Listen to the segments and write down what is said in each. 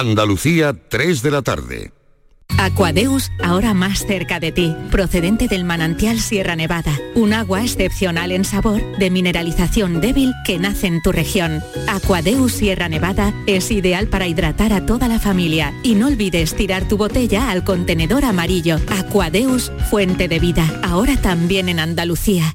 Andalucía, 3 de la tarde. Aquadeus, ahora más cerca de ti, procedente del manantial Sierra Nevada, un agua excepcional en sabor, de mineralización débil que nace en tu región. Aquadeus Sierra Nevada es ideal para hidratar a toda la familia y no olvides tirar tu botella al contenedor amarillo. Aquadeus, fuente de vida, ahora también en Andalucía.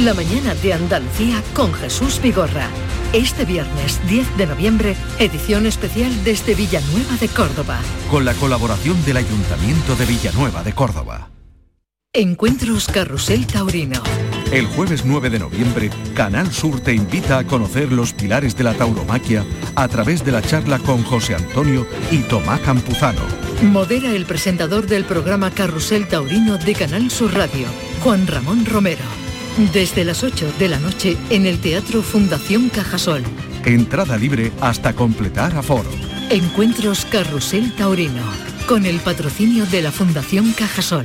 La mañana de Andalucía con Jesús Vigorra. Este viernes 10 de noviembre, edición especial desde Villanueva de Córdoba. Con la colaboración del Ayuntamiento de Villanueva de Córdoba. Encuentros Carrusel Taurino. El jueves 9 de noviembre, Canal Sur te invita a conocer los pilares de la tauromaquia a través de la charla con José Antonio y Tomás Campuzano. Modera el presentador del programa Carrusel Taurino de Canal Sur Radio, Juan Ramón Romero. Desde las 8 de la noche en el Teatro Fundación Cajasol. Entrada libre hasta completar aforo. Encuentros Carrusel Taurino, con el patrocinio de la Fundación Cajasol.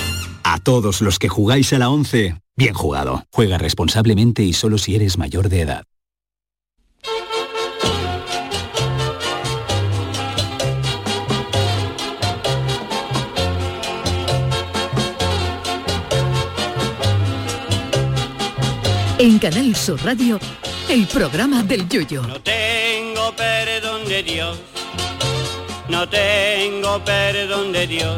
A todos los que jugáis a la 11, bien jugado. Juega responsablemente y solo si eres mayor de edad. En Canal Sur Radio, el programa del Yoyo. No tengo perdón de Dios, no tengo perdón de Dios,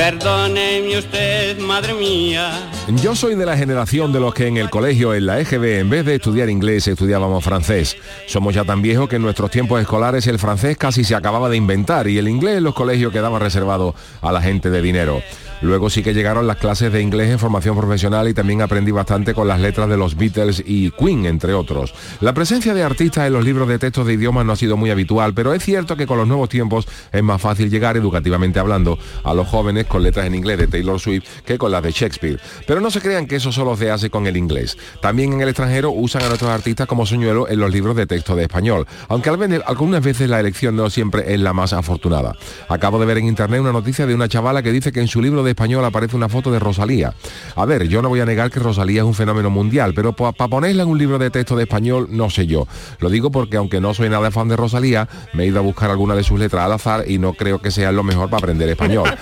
Perdóneme usted, madre mía. Yo soy de la generación de los que en el colegio, en la EGB, en vez de estudiar inglés, estudiábamos francés. Somos ya tan viejos que en nuestros tiempos escolares el francés casi se acababa de inventar y el inglés en los colegios quedaba reservado a la gente de dinero. Luego sí que llegaron las clases de inglés en formación profesional y también aprendí bastante con las letras de los Beatles y Queen, entre otros. La presencia de artistas en los libros de textos de idiomas no ha sido muy habitual, pero es cierto que con los nuevos tiempos es más fácil llegar, educativamente hablando, a los jóvenes con letras en inglés de Taylor Swift que con las de Shakespeare. Pero no se crean que eso solo se hace con el inglés. También en el extranjero usan a nuestros artistas como señuelo en los libros de texto de español, aunque algunas veces la elección no siempre es la más afortunada. Acabo de ver en internet una noticia de una chavala que dice que en su libro de español aparece una foto de Rosalía. A ver, yo no voy a negar que Rosalía es un fenómeno mundial, pero para ponerla en un libro de texto de español, no sé yo. Lo digo porque aunque no soy nada fan de Rosalía, me he ido a buscar alguna de sus letras al azar y no creo que sea lo mejor para aprender español.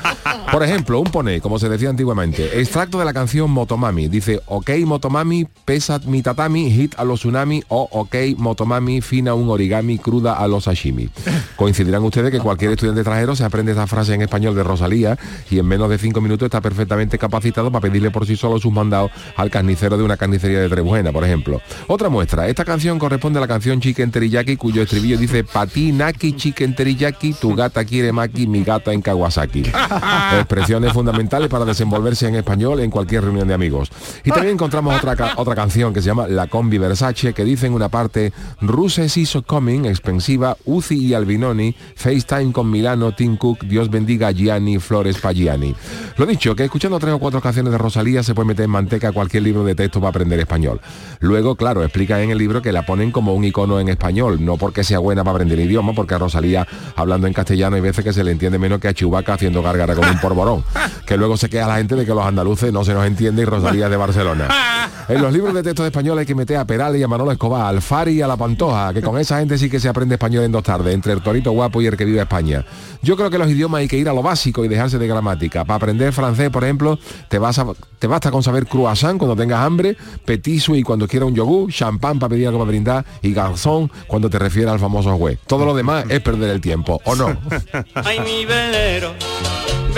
Por ejemplo, un pone, como se decía antiguamente, extracto de la canción Motomami. Dice, ok Motomami, pesa mi tatami, hit a los tsunami o ok Motomami, fina un origami, cruda a los sashimi. Coincidirán ustedes que cualquier estudiante extranjero se aprende esta frase en español de Rosalía y en menos de cinco cinco minutos está perfectamente capacitado para pedirle por sí solo sus mandados al carnicero de una carnicería de Trebujena, por ejemplo. Otra muestra, esta canción corresponde a la canción Chicken Teriyaki, cuyo estribillo dice Pati Naki Chicken Teriyaki, tu gata quiere maki, mi gata en Kawasaki. Expresiones fundamentales para desenvolverse en español en cualquier reunión de amigos. Y también encontramos otra, ca- otra canción que se llama La Combi Versace, que dice en una parte, Ruses hizo coming, expensiva, Uzi y Albinoni, FaceTime con Milano, Tim Cook, Dios bendiga Gianni, Flores Pagiani. Lo dicho, que escuchando tres o cuatro canciones de Rosalía se puede meter en manteca cualquier libro de texto para aprender español. Luego, claro, explica en el libro que la ponen como un icono en español, no porque sea buena para aprender el idioma, porque a Rosalía hablando en castellano hay veces que se le entiende menos que a Chubaca haciendo gárgara como un porborón. Que luego se queda la gente de que los andaluces no se nos entiende y Rosalía es de Barcelona. En los libros de texto de español hay que meter a Perales y a Manolo Escobar, al Fari y a la Pantoja, que con esa gente sí que se aprende español en dos tardes, entre el torito guapo y el que vive España. Yo creo que los idiomas hay que ir a lo básico y dejarse de gramática. Para aprender francés, por ejemplo, te, vas a- basta con saber croissant cuando tengas hambre, petit suisse cuando quieras un yogur, champán para pedir algo para brindar y garzón cuando te refieres al famoso juez. Todo lo demás es perder el tiempo, ¿o no? Ay, mi velero,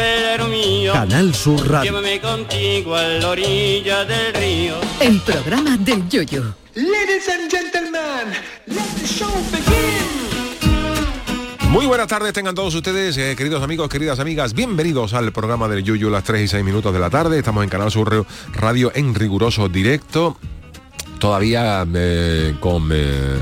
velero mío. Canal Sur Radio. Llévame contigo a la orilla del río. El programa del yoyo. Ladies and gentlemen, let the show begin. Muy buenas tardes tengan todos ustedes, eh, queridos amigos, queridas amigas. Bienvenidos al programa del Yuyu, las 3 y 6 minutos de la tarde. Estamos en Canal Sur Radio en riguroso directo. Todavía eh, con, eh,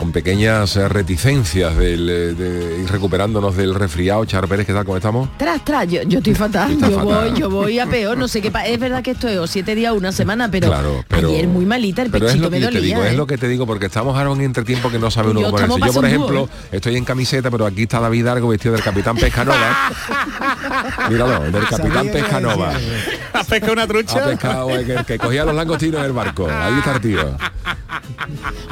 con pequeñas eh, reticencias del, eh, de ir recuperándonos del resfriado. Char Pérez, ¿qué tal? ¿Cómo estamos? Tras, tras, yo, yo estoy fatal, yo fatal. voy, yo voy a peor, no sé qué pa- es verdad que esto es o siete días o una semana, pero, Claro, pero- ayer muy malita, el Pero es pechito lo que me yo te dolía. digo, es ¿eh? lo que te digo, porque estamos ahora en un entretiempo que no sabe uno Yo cómo ponerse. estamos Yo, por ejemplo, estoy en camiseta, pero aquí está David Argo vestido del Capitán Pescanova. Míralo, del Capitán Pescanova. ¿Has pescado una Ha trucha? pescado el que, que cogía los langostinos en el barco. Ahí está el tío.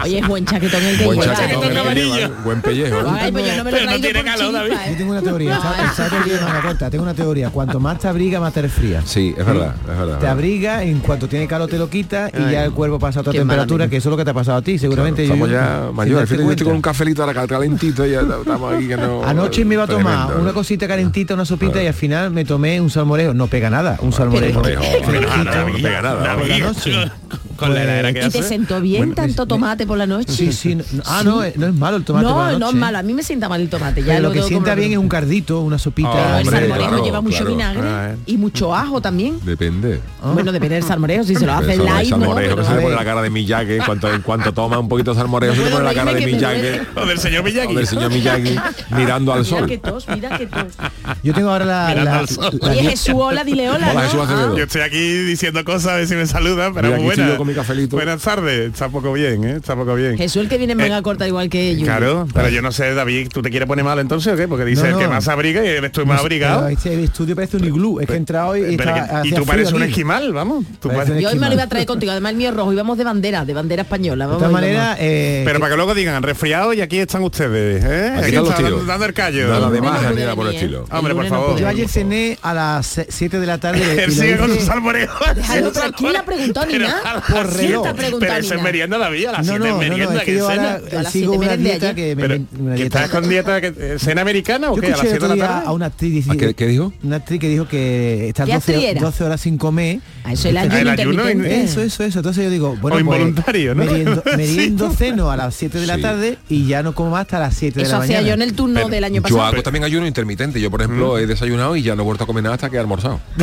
Oye, es buen chaquetón el que Buen lleva. chaquetón que amarillo. lleva, buen pellejo. ¿no? Ay, pues yo no me lo Pero no tiene calor, David. ¿eh? Yo tengo una teoría. ¿Sabes teoría manga corta? Tengo una teoría. Cuanto más te abriga, más te resfría. Sí, es verdad, es verdad. Te abriga, en cuanto tiene calor te lo quita y ya el cuerpo pasa a otra temperatura, que eso es lo que te ha pasado a ti, seguramente. Estamos yo- ya mayores. Fíjate, yo estoy con un cafelito ahora cal- calentito y ya estamos aquí que no... Anoche me iba a tomar Tremendo. una cosita calentita, una sopita y al final me tomé un salmorejo. No pega nada, un salmorejo. Salmorejo, fresquito, nada, no pega nada. Con la heladera que ¿Y te hace. sentó bien Bueno, tanto me- tomate por la noche? Sí, sí. no- ah, no, eh, no es malo el tomate por la No, noche. no es malo, a mí me sienta mal el tomate. Ya Pero lo que tengo sienta bien es un cardito, una sopita. El Hombre, salmorejo claro, lleva mucho claro. vinagre Ah, eh. y mucho ajo también. Depende. Bueno, depende del salmorejo, si se lo hace el light, ¿no? salmorejo que Pero- se le pone la cara de Miyagi en cuanto, en cuanto toma un poquito de salmorejo se le No pone la cara de que Miyagi. O del señor Miyagi. o del señor Miyagi mirando al Mira sol. que tos, mira que tos. Yo tengo ahora la... Oye, Jesús, hola, dile hola. ¿no? Yo estoy aquí diciendo cosas a ver si me saludan, pero muy buena. Mi cafelito. Buenas tardes. Está poco bien, ¿eh? Está poco bien. Jesús el que viene en manga Eh, corta igual que yo. Claro, pero yo no sé, David, ¿tú te quieres poner mal entonces o qué? Porque dice No, el que más abriga y tú más abrigado. Este estudio parece un iglú. Es que he entrado y, Pero está, que- y hacía tú pareces un esquimal, vamos. Tú Parece pareces- un Yo hoy me lo iba a traer contigo, además el mío es rojo, íbamos de bandera, de bandera española. De Vamos, vamos. maneras, eh, Pero para que luego digan, resfriado y aquí están ustedes, ¿eh? Aquí están los están tíos. dando el callo. Nada de por el venir, ¿eh? estilo. Hombre, por favor. yo ayer cené a las 7 de la tarde. Él sigue con su salmorejo. Déjalo tranquilo, la preguntó ni nada. Por reloj. está preguntando Pero eso es merienda, David, a las No, 7 no, es no, merienda, no, es que que yo cena. ahora Yo a las sigo siete una merendé dieta ayer. que me, Pero, una ¿que dieta- estás con dieta que, eh, cena americana o Yo qué? A las escuché el 7 de otro la día tarde. a una actriz diciendo- ¿A qué- qué dijo? Una actriz que dijo que está ¿Qué 12, actriz era? 12 horas sin comer. Ah, eso es el ayuno el ayuno intermitente. Eso, eso, eso. Entonces yo digo, bueno, O pues, involuntario, ¿no? meriendo, meriendo Sí. ceno a las 7 de la tarde y ya no como más hasta las 7 de Eso la hacía mañana. yo en el turno del año Yo pasado. hago también ayuno intermitente. Yo, por ejemplo, he desayunado y ya no he vuelto a comer nada hasta que he almorzado.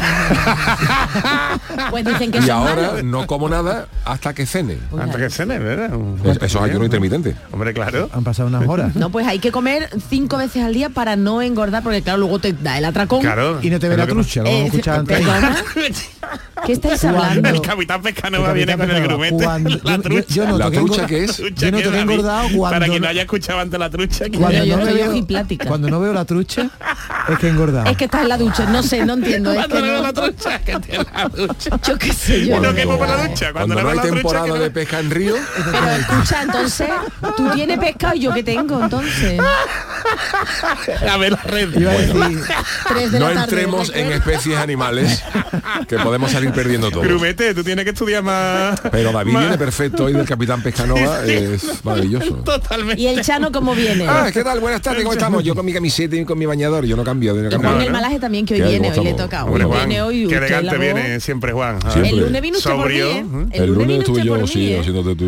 Pues dicen que Y ahora malo. no como nada hasta que cene. Antes que cene, ¿verdad? Es- Eso es ayuno intermitente. Hombre, claro. Han pasado unas horas. No, pues hay que comer cinco veces al día para no engordar, porque claro, luego te da el atracón. Claro. Y no te ve la lo que trucha, como hemos Eh, escuchado antes. ¿Qué estáis hablando? El capitán Pescanova viene con el grumete. cuando- la yo- trucha. yo noto ¿La que trucha qué es? Trucha Yo noto que he engordado cuando Para quien no no- haya escuchado antes la trucha. Cuando, yo no veo, ojiplática. cuando no veo la trucha, es que he engordado. Es que estás en la ducha, no sé, no entiendo. Cuando no veo no, la trucha, que la ducha. yo qué sé, yo. No no- quepo para la ducha. Cuando no hay temporada de pesca en río. Pero escucha, entonces, tú tienes pescado y yo que tengo, entonces. A la red. No entremos en especies animales que podemos salir perdiendo todo. Grumete, tú tienes que estudiar más. Pero David más. viene perfecto hoy del Capitán Pescanova, es maravilloso. Totalmente. ¿Y el Chano cómo viene? Ah, ¿qué tal? Buenas tardes, ¿cómo estamos? Yo con mi camiseta y con mi bañador, yo no cambio. Yo no cambio. El malaje también que hoy viene, hoy le toca. Hoy, que elegante viene siempre Juan. El lunes vino usted por mí, ¿eh? El lunes estuve yo, mí, sí, eh. haciéndote tú.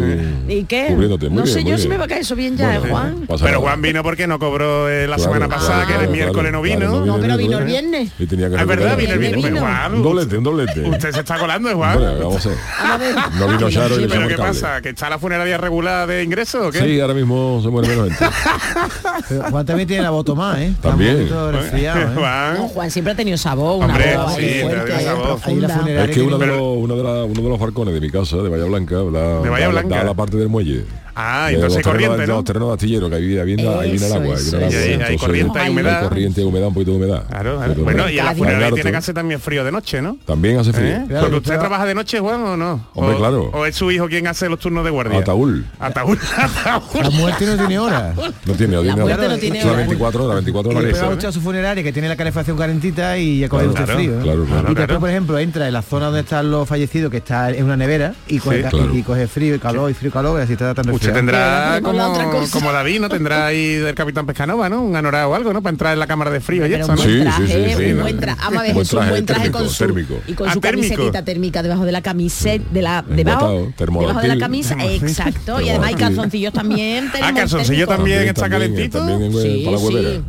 ¿Y qué? Cubriéndote. Muy no bien, sé yo bien. si me va a caer eso bien ya, bueno, Juan. Pero Juan vino porque no cobró eh, la claro, semana pasada, claro, que el miércoles no vino. no, pero vino el viernes. Y tenía que ah, es verdad, vino el viernes. Pero Juan. Un doblete, un doblete. Usted se está colando, Juan. Bueno, vamos a ver. No vino Charo y Pero ¿qué pasa? ¿Que está la funeraria regular de ingreso o qué? Sí, ahora mismo se muere menos gente. Juan también tiene la voto más, ¿eh? También. ¿eh? Juan siempre ha tenido sabor, una Hombre, sí, fuerte. Es que uno de los barcones de mi casa de Bahía Blanca, la parte del muelle. Ah, eh, entonces corriente, ¿no? Los terrenos que ahí viene, ahí viene, eso, ahí viene el agua. Ahí viene el agua. Hay, entonces, hay corriente, hay humedad. Hay corriente, humedad, un poquito de humedad. Claro, claro. Bueno, y a la funeraria tiene que hacer también frío de noche, ¿no? También hace frío. ¿Eh? Claro, Porque usted claro. trabaja de noche, Juan, ¿o no? Hombre, o, claro. ¿O es su hijo quien hace los turnos de guardia? Ataúl. Ataúl, ataúl. La muerte no tiene hora. No tiene, no tiene hora. No tiene hora. 24 horas, 24 horas. Pero ¿eh? a su funeraria, que tiene la calefacción calentita y ya coge usted frío. Claro, claro. Y después, por ejemplo, entra en la zona donde están los fallecidos, que está en una nevera, y coge frío y calor, y frío y calor, y así está tan se tendrá como, como David, ¿no? Tendrá ahí del Capitán Pescanova, ¿no? Un anorado o algo, ¿no? Para entrar en la cámara de frío y eso, ¿no? Sí, sí, sí, sí. Buen traje, buen traje con su, Y con ah, su camiseta térmica debajo de la camiseta, de la, debajo, debajo de la camisa, exacto. Y además hay calzoncillos también. Ah, calzoncillos también, está calentito.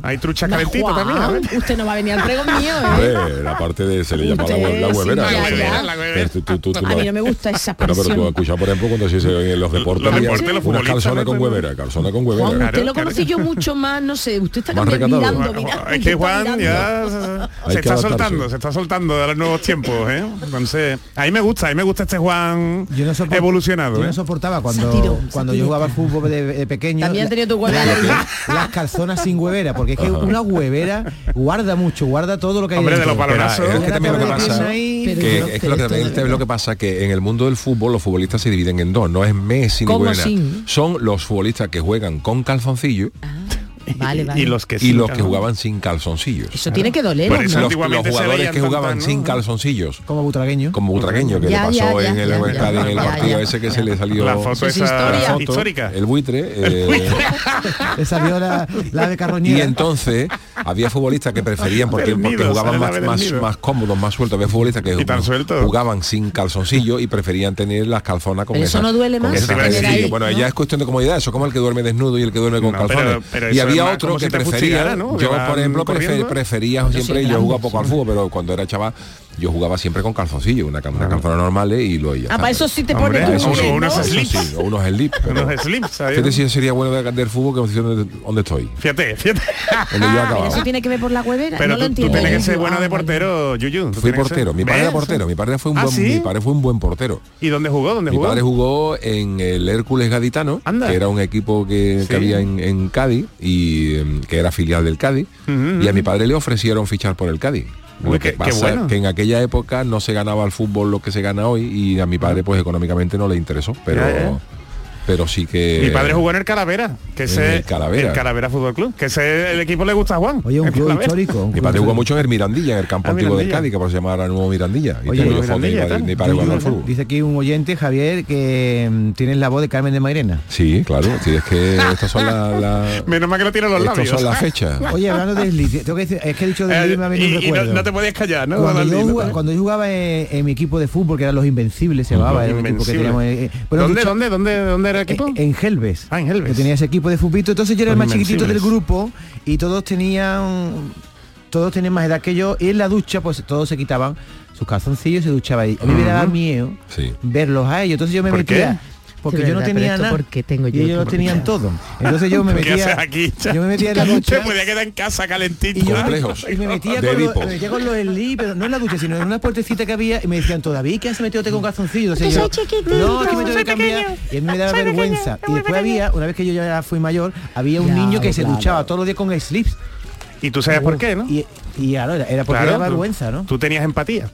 Hay truchas calentitas también. Usted no va a venir al prego mío, ¿eh? La parte de, se le llama la huevera. A mí no me gusta esa pero tú por ejemplo, cuando se en los deportes. Una calzona con huevera, calzona con huevera. Juan, usted lo conocí yo mucho más, no sé, usted está más mirando, ah, ah, mirando. Es que Juan ya se está soltando, se está soltando de los nuevos tiempos, ¿eh? Entonces, a mí me gusta, a mí me gusta este Juan yo no evolucionado. Yo no ¿eh? soportaba cuando, cuando yo jugaba al fútbol de, pequeño. También tenía tu las calzonas sin huevera, porque es que una huevera guarda mucho, guarda todo lo que hay Hombre, dentro. de los que lo que pasa, es que lo que pasa que en el mundo del fútbol los futbolistas se dividen en dos, no es Messi ni Huevera son los futbolistas que juegan con calzoncillo. Ah. Y los que, y los que jugaban sin calzoncillos. Eso tiene que doler. ¿no? los, jugadores que jugaban sin calzoncillos. Como butragueño. Como butragueño, que le pasó en, el, en el partido ese que se le salió. La foto esa. Foto, histórica. El buitre. Eh, le salió la, de carroñera. Y entonces había futbolistas que preferían porque, porque jugaban más, más, cómodos, más sueltos. Había futbolistas que jugaban sin calzoncillos y preferían tener las calzonas con eso. no duele más. Bueno, ya es cuestión de comodidad. Eso como el que duerme desnudo y el que duerme con calzones había otro que prefería, ¿no? yo por ejemplo prefería siempre, yo jugaba poco al fútbol, pero cuando era chaval yo jugaba siempre con calzoncillos, una, una ah. calzona normal eh, y lo ella. Ah, para eso sí te pones. Uno, unos slips. Sí, o unos slips. Fíjate si sería bueno de, del fútbol que donde, donde estoy. Fíjate, fíjate. Eso tiene que ver por la huevera. Pero no tú, lo entiendo. Tienes que ser bueno de portero, Yuyu. Fui portero. Mi padre era portero. Mi padre fue un ah, buen, mi padre fue un buen portero. ¿Y dónde jugó? ¿Dónde jugó? Mi padre jugó en el Hércules Gaditano, que era un equipo que, había en, Cádiz y em, que era filial del Cádiz. Y a mi padre le ofrecieron fichar por el Cádiz. Lo que, pasa que en aquella época no se ganaba el fútbol lo que se gana hoy y a mi padre pues económicamente no le interesó, pero pero sí que... Mi padre jugó en el Calavera, que es el Calavera. Calavera Fútbol Club, que ese el equipo le gusta a Juan. Oye, un club histórico. Mi padre jugó mucho en el Mirandilla, en el campo ah, antiguo de Cádiz, que por se llamaba ahora Nuevo Mirandilla. Dice aquí un oyente, Javier, que mmm, tienes la voz de Carmen de Mairena. Sí, claro, tienes que... Estas son las... Menos mal que no tiene los labios. Estas son las fechas. Oye, hablando de desliz, tengo que decir, es que he dicho desliz, eh, me y, no, te podías callar, ¿no? Cuando, yo, jugaba, cuando jugaba en, mi equipo de fútbol, que eran los Invencibles, se llamaba, el equipo que eh, eh, ¿Dónde, dónde, dónde, dónde eh, equipo? En Helves. Ah, en Helves. Yo tenía ese equipo de fútbol, entonces yo era el más chiquitito del grupo y todos tenían todos tenían más edad que yo y en la ducha pues todos se quitaban sus calzoncillos y se duchaban ahí. A mí me daba miedo verlos a ellos, entonces yo me metía porque yo no tenía nada. porque tengo yo y ellos lo tenían todo. Entonces yo me metía aquí. yo me metía en la ducha podía quedar en casa calentito y, yo, y me, metía con los, me metía pero no en la ducha sino en una puertecita que había y me decían todavía que has metido te con calzoncillo entonces no que me tengo que cambiar y a me daba vergüenza. y después había una vez que yo ya fui mayor había un niño que se duchaba todos los días con slips y tú sabes por qué no y, ahora era porque era vergüenza no tú tenías empatía.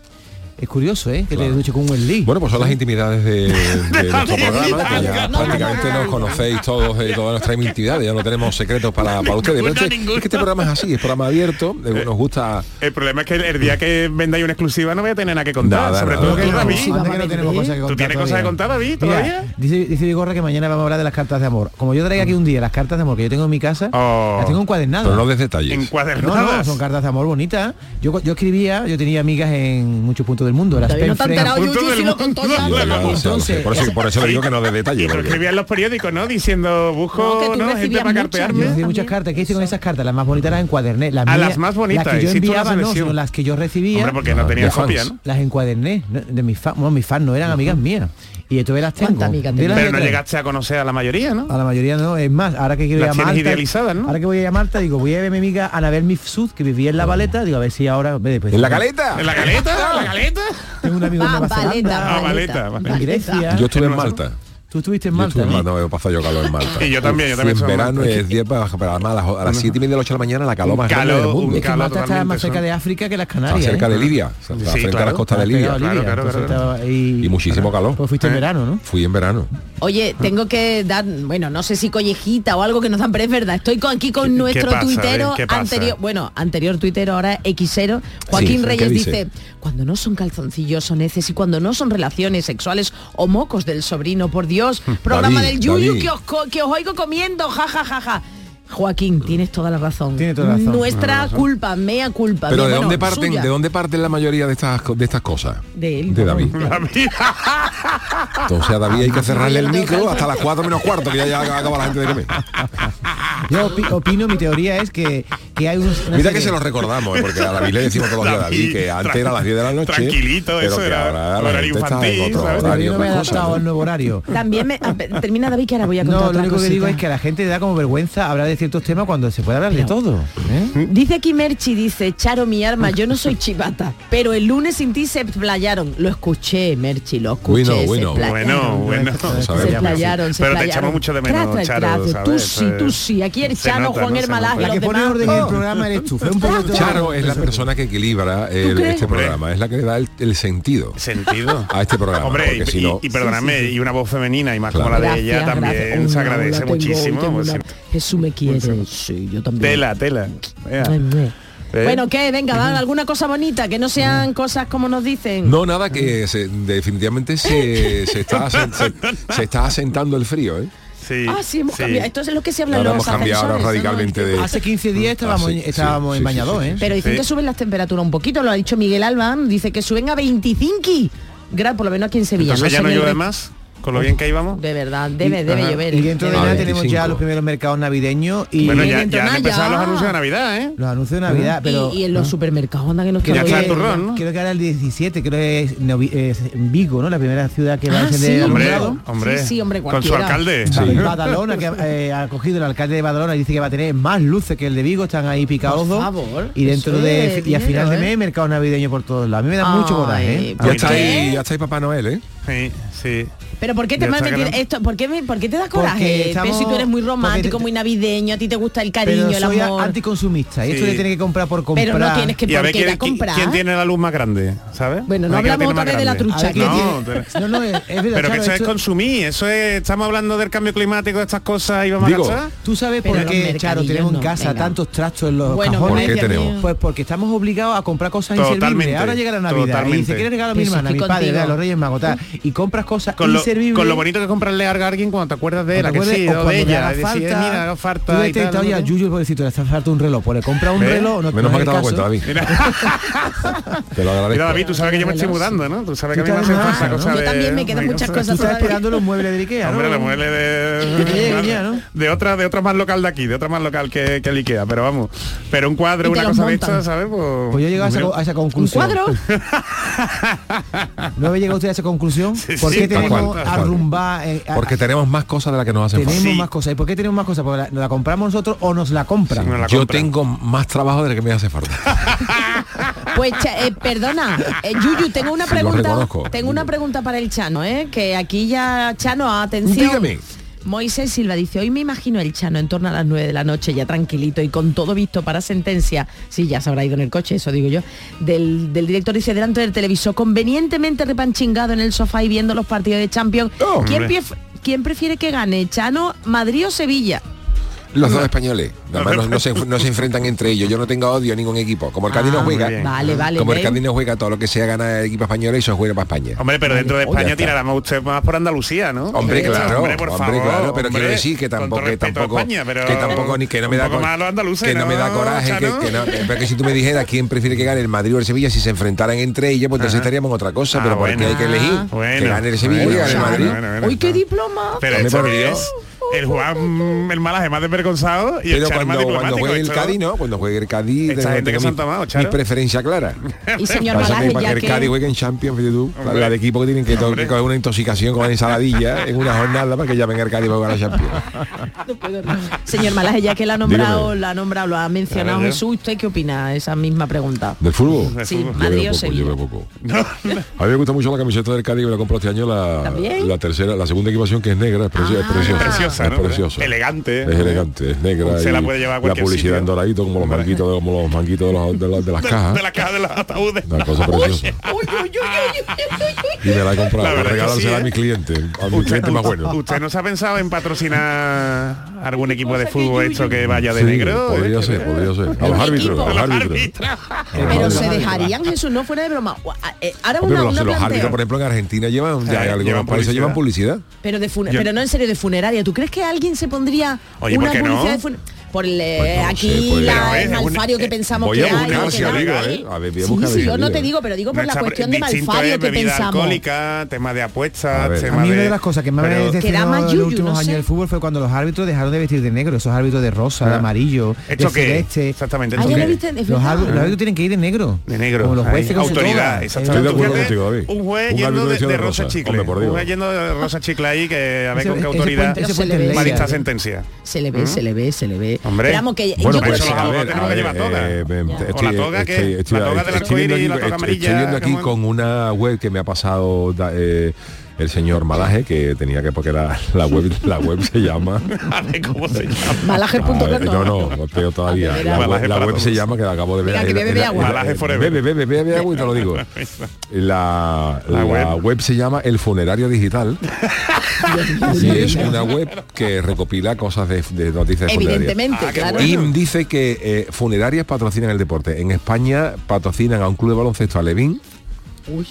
Es curioso, ¿eh? Que claro. duche con un Lee. Bueno, pues son las intimidades de, de nuestro programa, que ya prácticamente nos conocéis todos de todas nuestras intimidades, ya no tenemos secretos para, para ustedes. Pero este, es que este programa es así, es programa abierto, eh, eh, nos gusta. El problema es que el, día que vendáis una exclusiva no voy a tener nada que contar. Sobre todo que David. ¿Tú tienes cosas que contar, David? ¿Todavía? dice, dice Vigorra que mañana vamos a hablar de las cartas de amor. Como yo traigo aquí un día las cartas de amor que yo tengo en mi casa, oh. las tengo encuadernadas. Pero no de detalles. Encuadernadas. No, no, son cartas de amor bonitas. Yo, yo escribía, yo tenía amigas en muchos puntos todo el mundo. Las no enterado, por todo el mundo. Entonces, por eso, le digo que no de detalle. Porque... escribían los periódicos, ¿no? Diciendo, busco no, gente para cartearme. Muchas cartas. ¿Qué hice con esas cartas? Las más bonitas las encuaderné. Las más bonitas. Las que yo enviaba, no, sino las que yo recibía. Hombre, porque no tenía copia, ¿no? Las encuaderné. De mis fans, bueno, mis fans no eran amigas mías y yo todavía las tengo. Amigas Pero no llegaste a conocer a la mayoría, ¿no? A la mayoría no. Es más, ahora que quiero las ir a Marta, ¿no? Ahora que voy a ir digo, voy a ver a mi amiga Anabel Mifsud, que vivía en La Valeta, digo, a ver si ahora... ¿En La Caleta? ¿En La Caleta? ¿En La ah. Caleta? Tengo un amigo en ah, Nueva Zelanda. Valeta, ah, Valeta, Valeta, En Grecia. Yo estuve en Malta. Tú estuviste en Malta. ¿no? he pasado yo calor en y yo también, yo también. Sí, en verano es 10 para, para, a las 7 y media de la 8 de la mañana la calor más grande del mundo. Es que Malta está más cerca de África que las Canarias. Cerca ¿eh? de Libia, o sea, las costas de Libia. Pues y muchísimo calor. Pues fuiste en verano, ¿no? Fui en verano. Oye, tengo que dar, bueno, no sé si collejita o algo que nos dan, pero es verdad. Estoy con, aquí con nuestro tuitero anterior, bueno, anterior tuitero, ahora Xero. Joaquín Reyes dice cuando no son calzoncillos o neces y cuando no son relaciones sexuales o mocos del sobrino, por Dios. Programa del Yuyu que os, que os oigo comiendo, ja, ja, ja, ja. Joaquín, tienes toda la razón. Nuestra culpa, mea culpa. Pero ¿de, dónde parten, ¿de dónde parten la mayoría de estas, de estas cosas? De él. De David. Entonces a David hay que cerrarle el micro hasta las 4 menos cuarto, que ya, ya acaba la gente de comer. Yo opino, mi teoría es que, que hay unos... Mira que se los recordamos, ¿eh? porque a David le decimos todos los días a David que antes era a las 10 de la noche. Tranquilito, pero eso era ahora horario infantil. En no me he adaptado al nuevo horario. También me... Ah, termina David que ahora voy a contar No, lo único que digo es que a la gente le da como vergüenza hablar ciertos temas cuando se puede hablar de todo. ¿eh? Dice aquí Merchi, dice, Charo, mi arma yo no soy chivata, pero el lunes sin ti se playaron. Lo escuché, Merchi, lo escuché. Bueno, bueno, bueno, bueno. Se playaron, se Pero te echamos mucho de menos, Charo. Tú sí, tú sí. Aquí el Chano, Juan Hermalaz, La que pone orden en el programa eres tú. Charo es la persona que equilibra este programa, es la que le da el sentido. ¿Sentido? A este programa. Hombre, y perdóname, y una voz femenina y más como la de ella también se agradece muchísimo. Pues Jesús me Sí, yo también. Tela, tela. Eh. Bueno, ¿qué? Venga, va, alguna cosa bonita, que no sean cosas como nos dicen. No, nada, que definitivamente se, está, asentando el frío, ¿eh? Ah, sí, hemos cambiado. Esto es lo que se habla ahora los hemos cambiado ahora radicalmente de... Hace 15 días estábamos, ah, estábamos en ¿eh? Pero dicen que suben las temperaturas un poquito, lo ha dicho Miguel Alba, dice que suben a 25 grados, por lo menos aquí en Sevilla. Entonces, ya no llueve más? con lo bien que íbamos. De verdad, debe, debe llover. Y dentro de nada tenemos ya los primeros mercados navideños y bueno, ya, han empezado los anuncios de Navidad, ¿eh? Los anuncios de Navidad, pero y, en los supermercados andan que nos creo que, el. Creo que ahora el 17, creo que es, en Vigo, ¿no? La primera ciudad que va a ah, ser sí, de hombre, hombre, sí, sí, hombre cualquiera. con su alcalde. Sí. Badalona que eh, ha cogido el alcalde de Badalona y dice que va a tener más luces que el de Vigo, están ahí picados dos. Y dentro de y a final de ¿eh? mes mercados navideños por todos lados. A mí me da mucho coraje. ¿eh? Ya está ya está ahí Papá Noel, ¿eh? Sí. Pero ¿por qué te meter esto? ¿Por te da coraje? Pero si tú eres muy romántico, muy navideño, a ti te gusta el cariño, pero soy el amor. anticonsumista, y sí. esto de tener que comprar por comprar. Pero no tienes que comprar. ¿Quién tiene la luz más grande? ¿Sabes? Bueno, no hablamos otra vez de la trucha. No, Pero que eso es consumir, eso es, estamos hablando del cambio climático, de estas cosas y vamos a gastar. Tú sabes por qué, Charo, tenemos en casa tantos trastos en los bueno, cajones. Pues, pues porque estamos obligados a comprar cosas inservibles. Ahora llega la Navidad y se quiere regalar a mi hermana, mi padre, a los Reyes Magos, y compras cosas cosas con inservibles. Lo, con lo bonito que comprarle algo a alguien cuando te acuerdas de él, que sí, o de ella. Eh, falta, mira, falta. Tú detectas, oye, Yuyu por hace falta un reloj. Pues le compra un ¿Eh? reloj. No Menos mal que te has cuenta, David. te lo agradezco. Mira, David, tú sabes que yo me estoy mudando, ¿no? Tú sabes que a mí me falta cosas Yo también me quedan muchas cosas. Tú estás esperando los muebles de Ikea, Hombre, los muebles de... De otra, de otra más local de aquí, de otra más local que, el Ikea, pero vamos. Pero un cuadro, una cosa de estas, ¿sabes? Pues, pues yo llego a esa conclusión. ¿Un cuadro? ¿No había llegado usted a esa conclusión? Sí, sí, tenemos eh, porque tenemos más cosas de las que nos hacen Tenemos más cosas. ¿Y por qué tenemos más cosas? ¿Porque la, la compramos nosotros o nos la compran? Yo tengo más trabajo de lo que me hace falta. pues, eh, perdona, eh, Yuyu, tengo una pregunta. Tengo una pregunta para el Chano, ¿eh? Que aquí ya, Chano, atención. Dígame Moisés Silva dice, hoy me imagino el Chano en torno a las 9 de la noche, ya tranquilito y con todo visto para sentencia, sí, ya se habrá ido en el coche, eso digo yo, del, del director dice, delante del televisor, convenientemente repanchingado en el sofá y viendo los partidos de Champions. ¿Quién, hombre. pief- quién prefiere que gane, Chano, Madrid o Sevilla? Los dos españoles. Además, no, no se, no se enfrentan entre ellos. Yo no tengo odio a ningún equipo. Como el Cádiz no Ah, juega. Vale, vale, Como el. Cádiz no juega, todo lo que sea gana el equipo español y eso juega para España. Hombre, pero dentro de Oh, España está. tirará más usted más por Andalucía, ¿no? Hombre, claro, hombre, por hombre, favor, claro, pero quiero decir que tampoco, que tampoco, España, pero que tampoco ni que no me da poco cor- más los andaluces, que no, me da ¿no, coraje, que, que no, eh, pero que si tú me dijeras quién prefiere que gane el Madrid o el Sevilla, si se enfrentaran entre ellos, pues entonces estaríamos en otra cosa, Ah, pero porque bueno. hay que elegir Ah. Bueno, que gane el Sevilla y gane el Madrid. ¡Uy, qué diploma! Pero El Juan, el malaje más desvergonzado y el Pero más cuando, cuando juegue el Cádiz, ¿no? Cuando juegue el Cádiz, Esta tengo- gente que tengo se han mi- tomado, mi Charo. preferencia clara. Y señor Malaje, que para ya que el. Cádiz juegue en Champions, tú, la, de equipo que tienen que, to- que coger una intoxicación con ensaladilla en una jornada para que ya venga el Cádiz para jugar a la Champions. Señor Malaje, ya que la ha nombrado, Dígame. la ha nombrado, lo ha mencionado. Jesús, ¿usted qué opina? Esa misma pregunta. ¿Del fútbol? Sí, Madrid o Sevilla. A mí me gusta mucho la camiseta del Cádiz que me la compró este año la, la tercera, la segunda equipación que es negra, es Ah. preciosa. Preciosa, es ¿no? preciosa. Elegante. Es elegante, es negra. Se la puede llevar a La publicidad sitio. en doradito como los manguitos, de- como los manguitos de, los- de las- de las cajas. de los ataúdes. Una cosa preciosa. Y me la he comprado para regalársela sí, a ¿eh? mi cliente, a mi cliente más bueno. ¿Usted no se ha pensado en patrocinar algún equipo de fútbol esto que vaya de Sí, negro? Podría ¿Eh? ser, podría ser. A los árbitros, a los árbitros. Pero se dejarían, Jesús, no fuera de broma. Ahora una, los, una los planteo. árbitros, por ejemplo, en Argentina llevan, ya algunos llevan países llevan publicidad. Pero, de pero no en serio de funeraria. ¿Tú crees que alguien se pondría Oye, una ¿por qué no? de? Por el, Pues no aquí sé, pues- la- el malfario que eh, pensamos voy que a hay. si digo, ¿eh? A ver, voy a Sí, buscar, sí, voy a yo no te digo, pero digo por No la cuestión de malfario es que pensamos. alcohólica, tema de apuestas, A mí una de... las cosas que más me decepcionó en los yuyu, últimos no años del fútbol fue cuando los árbitros dejaron de vestir de negro, esos árbitros de rosa, de Ah. amarillo, de celeste. Exactamente. Los árbitros, tienen que ir de negro. De negro. Como los jueces autoridad, exactamente. Un juez árbitro de, rosa chicle. Un juez yendo de rosa chicle ahí que a ver con qué autoridad sentencia. Se le ve, se le ve, se le ve. Hombre. Que Bueno, yo pues a ver, a ver, toga. eh, eh, estoy- la toga estoy- estoy- la toga del estoy viendo arcoíris y aquí- la toga estoy- amarilla, Estoy viendo aquí ¿cómo? con una web que me ha pasado eh, el señor Malaje, que tenía que, porque la, la web la web se llama... Cómo se llama. Malaje.com Ah, no. no, no, peor todavía. La, web, la web se llama, que la acabo de ver. Venga, que bebe la- agua. Malaje forever. Bebe, bebe, bebe agua y te lo digo. La, La la web. web. se llama El Funerario Digital y es una web que recopila cosas de, de noticias de funerarias. Evidentemente, Ah, claro. Y dice que eh, funerarias patrocinan el deporte. En España patrocinan a un club de baloncesto a Levín.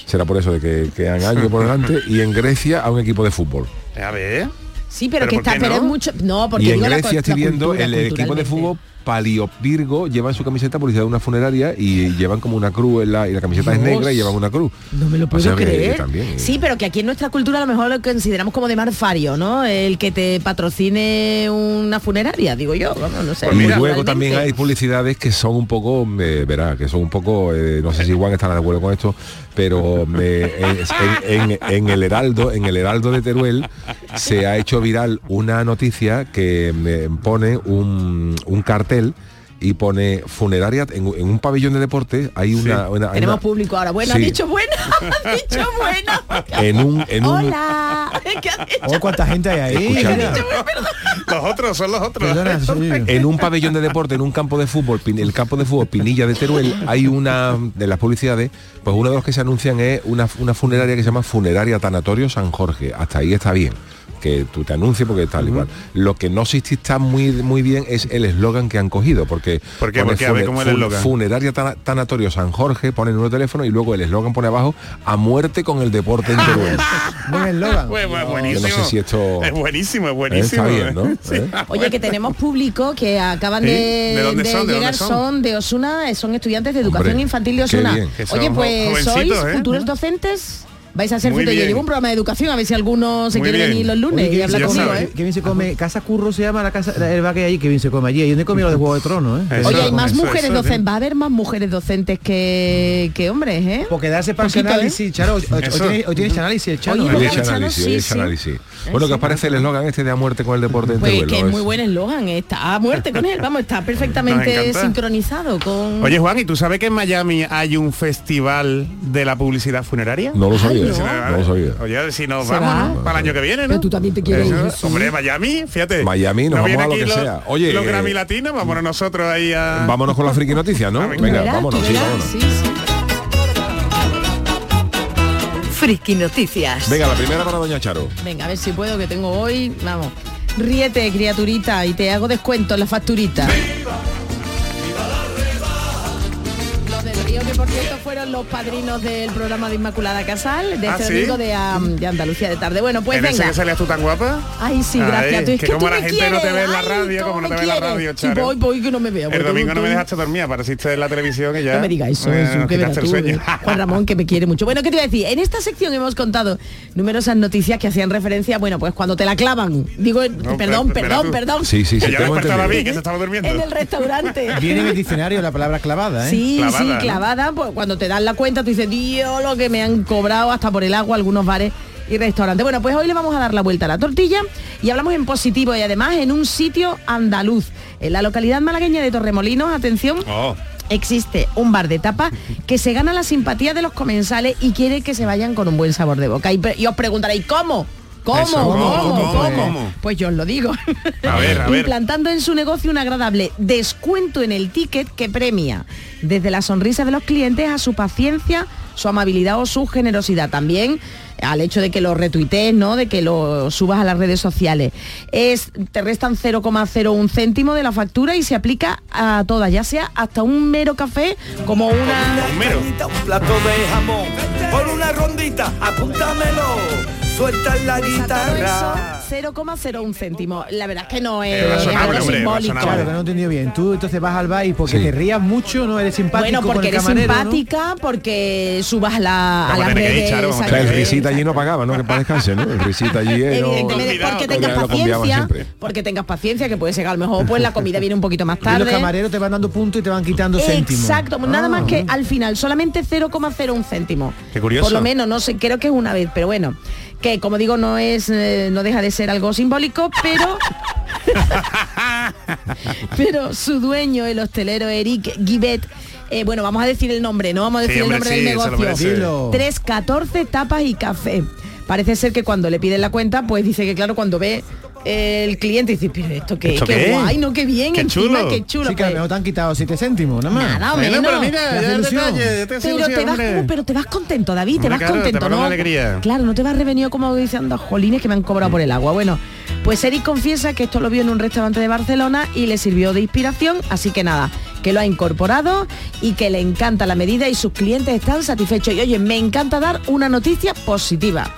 Será por eso de que quedan años por delante. Y en Grecia a un equipo de fútbol. A ver. Sí, pero, ¿Pero que está, qué pero no? es mucho. No, porque y en digo la Grecia co- estoy la viendo cultura, el, equipo de fútbol Palio Virgo lleva en su camiseta publicidad de una funeraria y llevan como una cruz en la, y la camiseta es negra y llevan una cruz. No me lo O puedo que creer. también, eh. Sí, pero que aquí en nuestra cultura a lo mejor lo consideramos como de malfario, ¿no? El que te patrocine una funeraria, digo yo. Vamos, no sé. y luego también hay publicidades que son un poco, eh, verá, que son un poco, eh, no sé si Juan estará de acuerdo con esto, pero eh, en, en- en el Heraldo, en el Heraldo de Teruel se ha hecho viral una noticia que me pone un, un cartel y pone funeraria en, en un pabellón de deporte hay una, una- hay Tenemos una- público ahora. Bueno, ha Sí. dicho bueno, ha dicho bueno. en un en un Hola. ¿Qué dicho? Oh, cuánta gente hay ahí. Los otros son los otros. Perdona, sí. en un pabellón de deporte, en un campo de fútbol, Pin- el campo de fútbol Pinilla de Teruel, hay una de las publicidades, pues uno de los que se anuncian es una, una funeraria que se llama Funeraria Tanatorio San Jorge. Hasta ahí está bien que tú te anuncies porque tal igual. Lo que no sé si está muy muy bien es el eslogan que han cogido, porque ¿Por qué? Porque, a ver, ¿cómo el fun- eslogan? Funeraria Tana- Tanatorio San Jorge, pone el número de teléfono y luego el eslogan pone abajo a muerte con el deporte en Teruel. Buen eslogan. Pues, pues, Yo buenísimo. no sé si esto Es buenísimo, es eh, buenísimo. está bien, ¿no? Sí. ¿Eh? Oye, que tenemos público que acaban ¿Sí? de, ¿De dónde de son? ¿De llegar, dónde son? son? de Osuna, son estudiantes de educación Hombre, infantil de Osuna. Oye, pues sois ¿eh? futuros docentes. Vais a Muy futuros. Yo llevo un programa de educación, a ver si alguno se Muy quiere bien. venir los lunes Oye, y hablar conmigo. ¿eh? qué bien se come. Casa Curro se llama la casa, el bar que hay allí, que bien se come allí. Ahí donde he comido lo de Juego de Tronos, ¿eh? Eso, Oye, hay más eso, mujeres eso, docentes, sí. va a haber más mujeres docentes que, que hombres, ¿eh? Porque darse para ese Poquito, ¿eh? análisis, Charo, hoy, hoy Eso. tiene, hoy tiene ese análisis análisis, análisis. Bueno, ¿qué os parece el eslogan este de a muerte con el deporte en Pues que es muy buen eslogan, está a muerte con él, vamos, está perfectamente sincronizado con... Oye, Juan, ¿y tú sabes que en Miami hay un festival de la publicidad funeraria? No lo sabía. Sabía. no. No sabía. Oye, si nos vamos para el año que viene, ¿no? Pero tú también te quieres Eso, ir, sí. Hombre, Miami, fíjate. Miami, nos ¿No vamos a lo que los- sea. Oye, los eh, Grammy Latinos, vámonos nosotros ahí a... Vámonos con la friki noticias, ¿no? venga. Verás, vámonos, tú sí, verás, vámonos. sí, sí. Friki Noticias. Venga, la primera para Doña Charo. Venga, a ver si puedo, que tengo hoy. Vamos. Ríete, criaturita, y te hago descuento en la facturita. Fueron los padrinos del programa de Inmaculada Casal, de ¿Ah, este sí? domingo de, am, de Andalucía de tarde. Bueno, pues ¿En ese venga. que salías tú tan guapa? Ay, sí, gracias. Ay, Tú, es que que, como tú la me gente no te quieres. ve en la Ay, radio, cómo como no te ve en la quieres. radio, voy, voy, que no me veo. El domingo tú- no me dejaste dormir, apareciste en la televisión y ya... No me digas eso, eh, que verás tú, sueño. eh. Juan Ramón, que me quiere mucho. Bueno, ¿qué te iba a decir? En esta sección hemos contado numerosas noticias que hacían referencia, bueno, pues cuando te la clavan. Digo, No, perdón, pero- perdón, perdón. Sí, sí, sí. Ya te hemos despertó a entendido. David, que se estaba durmiendo. En el restaurante. Viene en el diccionario la palabra clavada, ¿eh? Sí, Clavada, sí, clavada. Pues cuando te dan la cuenta, tú dices, Dios, lo que me han cobrado hasta por el agua algunos bares y restaurantes. Bueno, pues hoy le vamos a dar la vuelta a la tortilla y hablamos en positivo y además en un sitio andaluz. En la localidad malagueña de Torremolinos, atención, Oh, existe un bar de tapa que se gana la simpatía de los comensales y quiere que se vayan con un buen sabor de boca. Y, y os preguntaréis, ¿cómo? ¿Cómo? ¿Cómo? ¿Cómo? Pues yo os lo digo. A ver, a ver. Implantando en su negocio un agradable descuento en el ticket que premia desde la sonrisa de los clientes a su paciencia, su amabilidad o su generosidad. También al hecho de que lo retuitees, ¿no? De que lo subas a las redes sociales. Es, te restan 0,01 céntimo de la factura y se aplica a todas, ya sea hasta un mero café como una... Un mero. Un plato de jamón por una rondita, apúntamelo. Suelta la guitarra. 0,01 céntimo. La verdad es que no es, Pero es algo hombre, simbólico. Claro, que no he entendido bien. Tú entonces vas al bar y porque Sí. te rías mucho, ¿no? Eres simpático Bueno, con porque el eres camarero, ¿no? simpática, porque subas a, la, a Vamos a las redes. O sea, el risita allí no pagaba, ¿no? Que para descanse, ¿no? El risita allí eh, no- porque que tengas paciencia, porque tengas paciencia, que puede ser que a lo mejor pues la comida viene un poquito más Y los tarde. camareros te van dando puntos y te van quitando céntimos. Exacto, nada Ah. más que al final, solamente 0,01 céntimo. Qué curioso. Por lo menos, no sé, creo que es una vez, pero bueno, que como digo, no es, eh, no deja de ser algo simbólico, pero pero su dueño, el hostelero Eric Givet, eh, bueno, vamos a decir el nombre, no vamos a Sí, decir el nombre sí, del negocio. merece. Dilo. 314 tapas y café. Parece ser que cuando le piden la cuenta, pues dice que claro, cuando ve el cliente dice, pero esto qué, ¿Esto qué qué? guay, no, qué bien, Qué encima, chulo. qué chulo. Sí, que a lo pues. mejor te han quitado 7 céntimos, nada más. Nada Bueno, menos. pero mira, Me hace ya el ilusión. detalle, te vas, pero te vas contento, David, te Hombre, vas claro, contento, ¿no? alegría. Claro, no te vas revenido como diciendo, jolines que me han cobrado por el agua. Bueno, pues Eric confiesa que esto lo vio en un restaurante de Barcelona y le sirvió de inspiración, así que nada, que lo ha incorporado y que le encanta la medida y sus clientes están satisfechos. Y oye, me encanta dar una noticia positiva.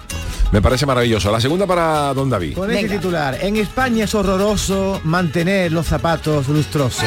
Me parece maravilloso. La segunda para don David. Con este Venga. titular, en España es horroroso mantener los zapatos lustrosos.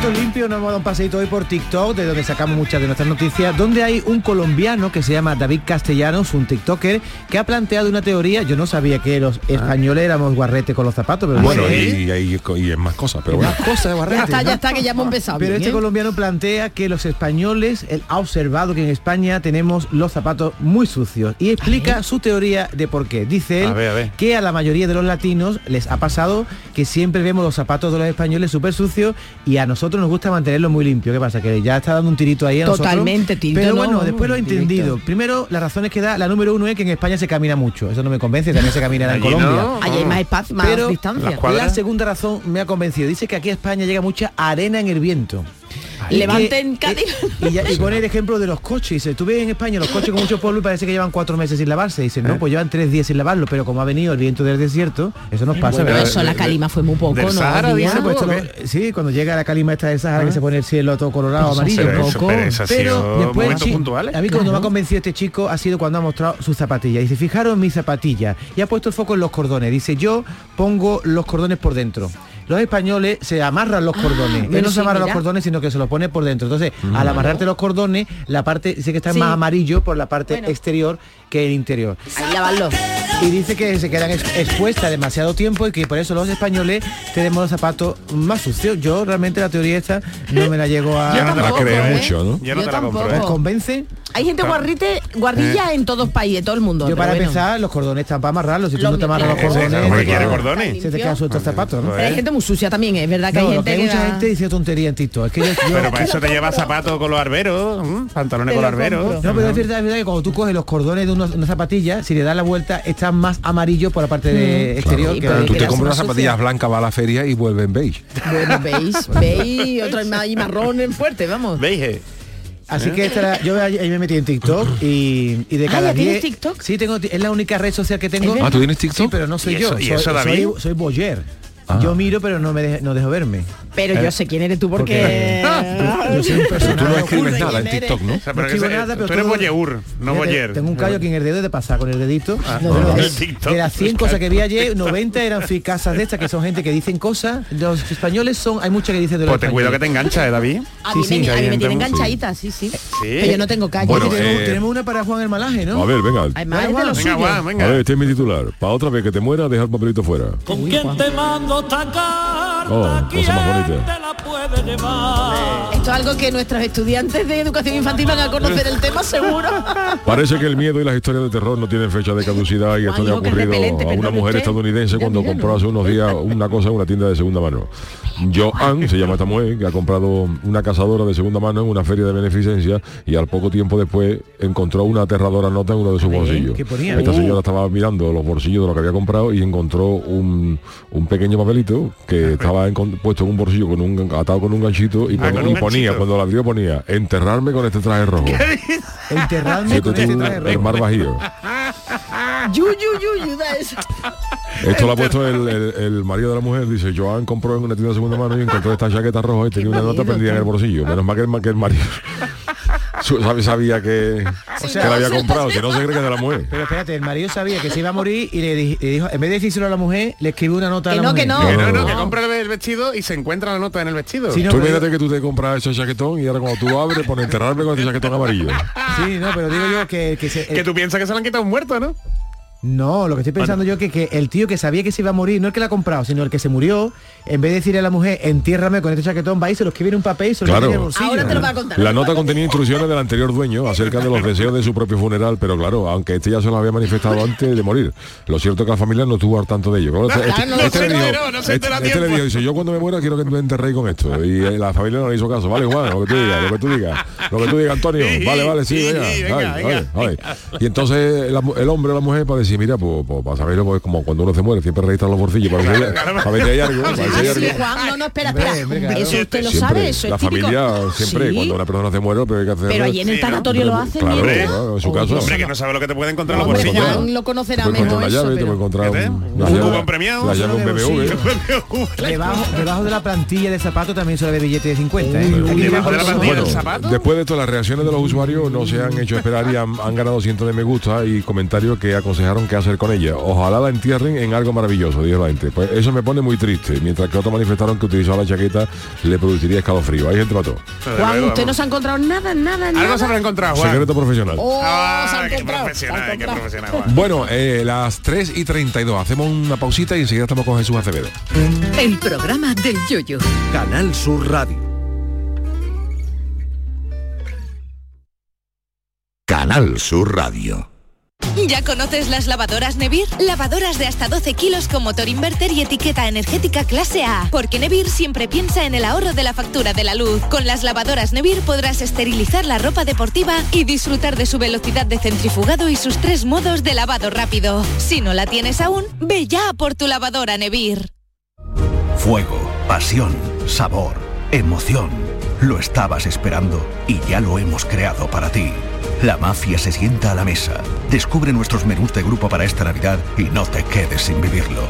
Zapatitos limpios nos hemos dado un paseito hoy por TikTok, de donde sacamos muchas de nuestras noticias, donde hay un colombiano que se llama David Castellanos, un TikToker, que ha planteado una teoría, yo no sabía que los españoles éramos guarrete con los zapatos, pero Bueno, bueno, y, y, y es más cosas, pero bueno. más cosas de guarrete. Ya está, ya está, que ya hemos empezado. Pero bien, este ¿eh? colombiano plantea que los españoles, él ha observado que en España tenemos los zapatos muy sucios y explica su teoría de por qué. Dice él A ver, a ver. que a la mayoría de los latinos les ha pasado que siempre vemos los zapatos de los españoles súper sucios y a nosotros nos gusta mantenerlos muy limpios. ¿Qué pasa? Que ya está dando un tirito ahí a nosotros. Totalmente, tirito Pero no, bueno, después lo he directo. entendido. Primero, las razones que da, la número uno es que en España se camina mucho. Eso no me convence, también se camina en Colombia. no. Allí hay más espacio, más Pero distancia. la segunda razón me ha convencido. Dice que aquí a España llega mucha arena en el viento. Levanten Cádiz. y, y ya- y pone el ejemplo de los coches. Dice, tú ves en España los coches con mucho polvo y parece que llevan cuatro meses sin lavarse. Dice, ¿Eh? no, pues llevan tres días sin lavarlo, pero como ha venido el viento del desierto, eso nos pasa, Bueno, eso la calima fue muy poco, del ¿no? Sahara, Díaz? dice, Pues esto ¿o lo- sí, cuando llega la calima esta del Sahara que se pone el cielo todo colorado, Pero eso amarillo. Pero poco. pero sido después, sí, puntuales. a mí cuando Claro. me ha convencido este chico ha sido cuando ha mostrado sus zapatillas. Dice, fijaros mis zapatillas. Y ha puesto el foco en los cordones. Dice, yo pongo los cordones por dentro. Los españoles se amarran los cordones. Él pero no se sí, amarra los cordones, sino que se los pone por dentro. Entonces, al amarrarte los cordones, la parte dice que está Sí. más amarillo por la parte Bueno. exterior que el interior. Ahí lavarlo. Y dice que se quedan ex- expuestas demasiado tiempo y que por eso los españoles tenemos los zapatos más sucios. Yo realmente la teoría esta no me la llego a... Yo La tampoco, cree ¿eh? mucho, ¿no? Yo no Yo te la compro. ¿eh? Hay gente guarrite, guarrilla en todos países, todo el mundo. Yo para bueno. empezar, los cordones están para amarrarlos. Si tú Los no te amarras los míos. cordones, te ¿quiere quedan- cordones? se te quedan sueltos zapatos, ¿no? Pero hay gente muy sucia también, es verdad que No, hay gente que hay que mucha va- gente dice tontería en TikTok. Es que yo, yo- Pero para eso te llevas zapatos con los arberos, ¿m? pantalones con lo arberos. No, pero es verdad, es verdad que cuando tú coges los cordones de unos- una zapatilla, si le das la vuelta, están más amarillos por la parte de exterior. Que Tú te compras unas zapatillas blancas, va a la feria y vuelven beige. Bueno, veis, veis, otro y marrón en fuerte, vamos. Veis, Así que esta era- yo me metí en TikTok y, y de Ah, cada ¿ya tienes 10 TikTok? Sí, tengo, es la única red social que tengo. Ah, ¿tú tienes TikTok? Sí, pero no soy ¿Y yo. y soy, eso, David? soy, soy boyer. Ah. Yo miro, pero no me dejo, no dejo verme. Pero yo sé quién eres tú porque... Porque yo soy un personaje tú no escribes nada en ¿quién TikTok, ¿no? O sea, No pero escribo se- nada, pero tú eres todo- boyeur, no boyer. Tengo un callo aquí en el dedo de pasar con el dedito. no, de, no, de- de las 100 cosas que vi ayer, 90 eran ficasas de estas, que son gente que dicen cosas. Los españoles son, hay muchas que dicen de los Pues ten cuidado que te engancha, ¿eh, David? A mí, Sí, sí, me, a mí me tiene enganchadita, sí, sí. Sí. Pero yo no tengo. Bueno, tenemos, eh, tenemos una para Juan el Malaje, ¿no? A ver, venga. Es de Venga. Juan, A venga. ver, este es mi titular. Para otra vez que te muera, deja el papelito fuera. ¿Con quién te mando esta carta? Oh. Esto es algo que nuestros estudiantes de educación infantil van a conocer el tema seguro. Parece que el miedo y las historias de terror no tienen fecha de caducidad y esto le ha ocurrido a una mujer usted. estadounidense cuando compró hace unos días una cosa en una tienda de segunda mano. Joan, se llama esta mujer, que ha comprado una cazadora de segunda mano en una feria de beneficencia y al poco tiempo después encontró una aterradora nota en uno de sus bolsillos. Esta Oh. señora estaba mirando los bolsillos de lo que había comprado y encontró un, un pequeño papelito que estaba puesto en un bolsillo con un atado con un ganchito y, Ah, pon- con y un ponía, ganchito. cuando la abrió ponía, enterrarme con este traje rojo. Enterradme Siete con este traje el rojo. mar bajío. Yu, yu, yu, eso. Esto lo ha puesto el, el- el marido de la mujer, dice, Joan compró en una tienda de segunda mano y encontró esta chaqueta roja y tenía una nota prendida en el bolsillo. Menos mal que el, que el marido sabía que, que la había comprado, que no se cree que de la mujer. Pero espérate, el marido sabía que se iba a morir y le, di- le dijo, en vez de decírselo a la mujer, le escribió una nota Que a la no, que no. Que no, no, No. que compra el vestido y se encuentra la nota en el vestido. Sí, no, Tú pero- imagínate que tú te compras ese chaquetón y ahora cuando tú abres, pone enterrarme con este chaquetón amarillo. Sí, no, pero digo yo que, que se- Que tú piensas que se lo han quitado un muerto, ¿no? No, lo que estoy pensando yo que, que el tío que sabía que se iba a morir, no el que la ha comprado, sino el que se murió, en vez de decirle a la mujer, entiérrame con este chaquetón, va y se lo escribe en un papel y se lo Claro. en el bolsillo. Ahora te lo va a contar. La nota contenía instrucciones del anterior dueño acerca de los deseos de su propio funeral, pero claro, aunque este ya se lo había manifestado antes de morir. Lo cierto es que la familia no estuvo al tanto de ello. Claro, este, este le dijo, este- este le dice, yo cuando me muera quiero que me enterréis con esto. Y eh, la familia no le hizo caso. Vale, Juan, lo que tú digas, lo que tú digas. Lo que tú digas, Antonio. Vale, vale, sí, venga. vale, vale, vale. Y entonces la el hombre o la mujer para decir, mira, pues, pues, para saberlo, pues como cuando uno se muere, siempre registran los bolsillos para ver, para ver si hay algo. para ver si hay sí, algo. Juan, no, no, espera, Hombre, espera. hombre, claro. Eso usted lo Siempre, sabe, eso es la típico. familia siempre Sí. cuando una persona se muere pero hay que hacer Pero allí en el Sí, tanatorio lo hacen, claro, ¿verdad? claro, en su Oye, caso Hombre, que no sabe lo que te puede encontrar en los bolsillos. Juan lo conocerá encontrar mejor una eso, llave, te pero- puede encontrar ¿Qué? un- Un la llave- cupón premiado, la llave de un solo de BMW. Debajo, debajo de la plantilla de zapato también se le ve billete de 50, ¿eh? Uy, Aquí debajo de la debajo plantilla Bueno, del zapato. después de esto, las reacciones de los usuarios no se han hecho esperar y han ganado cientos de me gusta y comentarios que aconsejaron qué hacer con ella. Ojalá la entierren en algo maravilloso, dijo la gente. Pues eso me pone muy triste, mientras que otros manifestaron que utilizar la chaqueta le produciría escalofrío. Hay gente mató. Juan, usted no se ha encontrado nada, nada, Algo nada. se habrá encontrado, Juan. Secreto profesional. Oh, se Ah, ha qué encontrado, se ha profesional, qué encontrado. profesional, Juan. Bueno, eh, las 3 y 32. Hacemos una pausita y enseguida estamos con Jesús Acevedo. El programa del yoyo. Canal Sur Radio. Canal Sur Radio. ¿Ya conoces las lavadoras Nevir? Lavadoras de hasta 12 kilos con motor inverter y etiqueta energética clase A. Porque Nevir siempre piensa en el ahorro de la factura de la luz. Con las lavadoras Nevir podrás esterilizar la ropa deportiva y disfrutar de su velocidad de centrifugado y sus tres modos de lavado rápido. Si no la tienes aún, ve ya por tu lavadora Nevir. Fuego, pasión, sabor, emoción. Lo estabas esperando y ya lo hemos creado para ti. La mafia se sienta a la mesa. Descubre nuestros menús de grupo para esta Navidad y no te quedes sin vivirlo.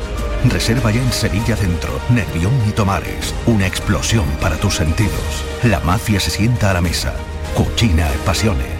Reserva ya en Sevilla Centro, Nervión y Tomares. Una explosión para tus sentidos. La mafia se sienta a la mesa. Cucina e passione.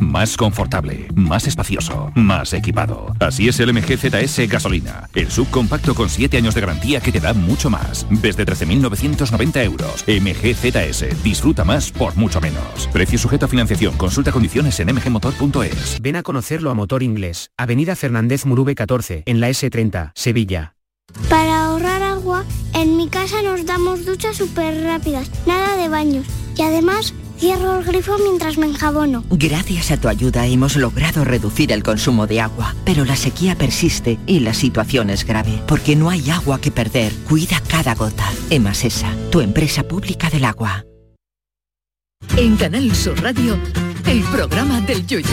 Más confortable, más espacioso, más equipado. Así es el MG ZS gasolina. El subcompacto con 7 años de garantía que te da mucho más. Desde 13.990 euros. MG ZS. Disfruta más por mucho menos. Precio sujeto a financiación. Consulta condiciones en mgmotor.es. Ven a conocerlo a Motor Inglés. Avenida Fernández Murube 14, en la S30, Sevilla. Para ahorrar agua, en mi casa nos damos duchas súper rápidas, nada de baños. Y además, cierro el grifo mientras me enjabono. Gracias a tu ayuda hemos logrado reducir el consumo de agua, pero la sequía persiste y la situación es grave, porque no hay agua que perder. Cuida cada gota. Emasesa, tu empresa pública del agua. En Canal Sur Radio, el programa del Yoyo.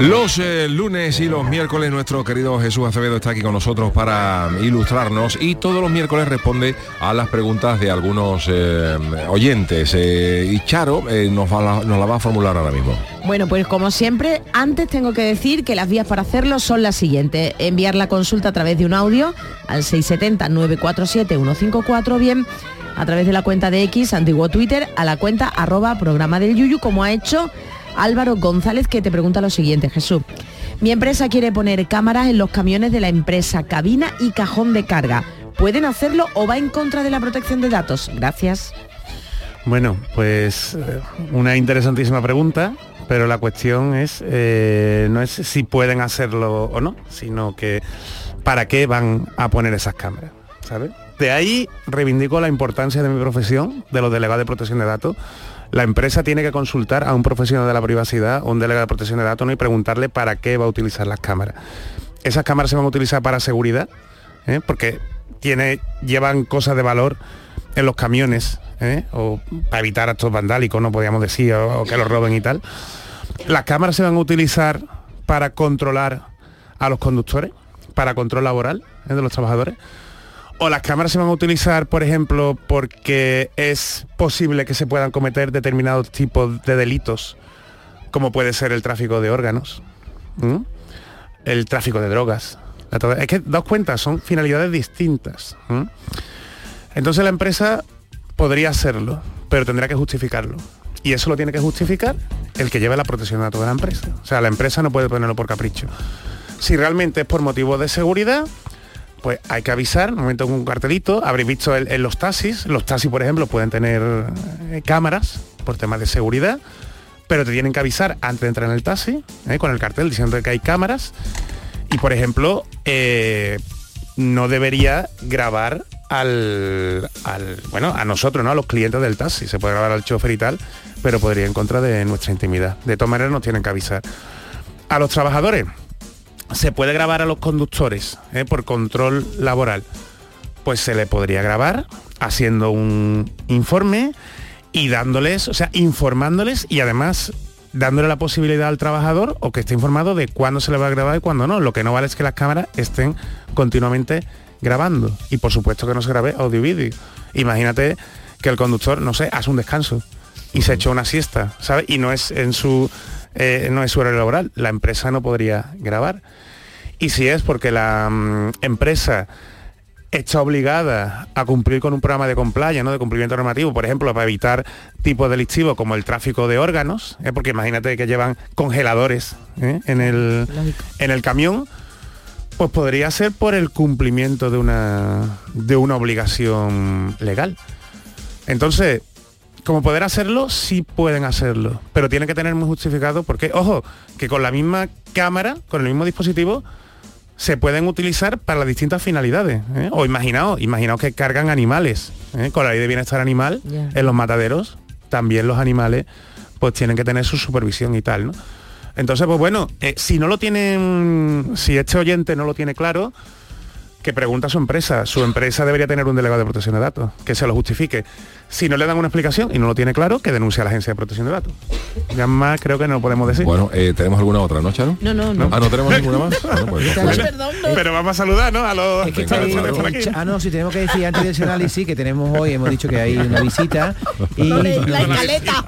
Los eh, lunes y los miércoles nuestro querido Jesús Acevedo está aquí con nosotros para ilustrarnos y todos los miércoles responde a las preguntas de algunos eh, oyentes. Eh, y Charo nos, la, nos la va a formular ahora mismo. Bueno, pues como siempre, antes tengo que decir que las vías para hacerlo son las siguientes. Enviar la consulta a través de un audio al 670-947-154, bien a través de la cuenta de X, antiguo Twitter, a la cuenta arroba programa del Yuyu, como ha hecho Álvaro González, que te pregunta lo siguiente, Jesús. Mi empresa quiere poner cámaras en los camiones de la empresa, cabina y cajón de carga. ¿Pueden hacerlo o va en contra de la protección de datos? Gracias. Bueno, pues eh, una interesantísima pregunta, pero la cuestión es eh, no es si pueden hacerlo o no, sino que para qué van a poner esas cámaras, ¿sabes? De ahí reivindico la importancia de mi profesión, de los delegados de protección de datos. La empresa tiene que consultar a un profesional de la privacidad o un delegado de protección de datos y preguntarle para qué va a utilizar las cámaras. Esas cámaras se van a utilizar para seguridad, ¿eh? porque tiene, llevan cosas de valor en los camiones, ¿eh? o para evitar actos vandálicos, no podríamos decir, o, o que los roben y tal. Las cámaras se van a utilizar para controlar a los conductores, para control laboral ¿eh? de los trabajadores. O las cámaras se van a utilizar, por ejemplo, porque es posible que se puedan cometer determinados tipos de delitos, como puede ser el tráfico de órganos, el tráfico de drogas. Es que, daos cuenta, son finalidades distintas. Entonces la empresa podría hacerlo, pero tendrá que justificarlo. Y eso lo tiene que justificar el que lleve la protección de de la empresa. O sea, la empresa no puede ponerlo por capricho. Si realmente es por motivos de seguridad, pues hay que avisar, un momento con un cartelito, habréis visto en los taxis, los taxis por ejemplo pueden tener eh, cámaras por temas de seguridad, pero te tienen que avisar antes de entrar en el taxi, eh, con el cartel diciendo que hay cámaras, y por ejemplo, eh, no debería grabar al- bueno, a nosotros, ¿no? A los clientes del taxi, se puede grabar al chofer y tal, pero podría ir en contra de nuestra intimidad. De todas maneras nos tienen que avisar. A los trabajadores, se puede grabar a los conductores ¿eh? por control laboral. Pues se le podría grabar haciendo un informe y dándoles, o sea, informándoles y además dándole la posibilidad al trabajador o que esté informado de cuándo se le va a grabar y cuándo no. Lo que no vale es que las cámaras estén continuamente grabando. Y por supuesto que no se grabe audio vídeo. Imagínate que el conductor, no sé, hace un descanso y se echa una siesta, ¿sabes? Y no es en su eh, no es su horario laboral, la empresa no podría grabar. Y si es porque la mm, empresa está obligada a cumplir con un programa de compliance, ¿no? de cumplimiento normativo, por ejemplo, para evitar tipos delictivos como el tráfico de órganos, ¿eh? porque imagínate que llevan congeladores ¿eh? en, el, en el camión, pues podría ser por el cumplimiento de una, de una obligación legal. Entonces, como poder hacerlo, sí pueden hacerlo, pero tienen que tener muy justificado porque, ojo, que con la misma cámara, con el mismo dispositivo, se pueden utilizar para las distintas finalidades. ¿eh? O imaginaos, imaginaos que cargan animales, ¿eh? con la ley de bienestar animal en los mataderos, también los animales pues tienen que tener su supervisión y tal, ¿no? Entonces, pues bueno, eh, si no lo tienen, si este oyente no lo tiene claro, que pregunta a su empresa. Su empresa debería tener un delegado de protección de datos, que se lo justifique. Si no le dan una explicación y no lo tiene claro, que denuncie a la agencia de protección de datos. Ya más creo que no lo podemos decir. Bueno, eh, ¿tenemos alguna otra, no, Charo? No, no, no. Ah, ¿no tenemos ninguna más? Bueno, pues, Pero- Pero vamos a saludar, ¿no? A los Es que está ahí- por aquí. ah, no, si tenemos que decir antes de ese análisis que tenemos hoy, hemos dicho que hay una visita y La escaleta.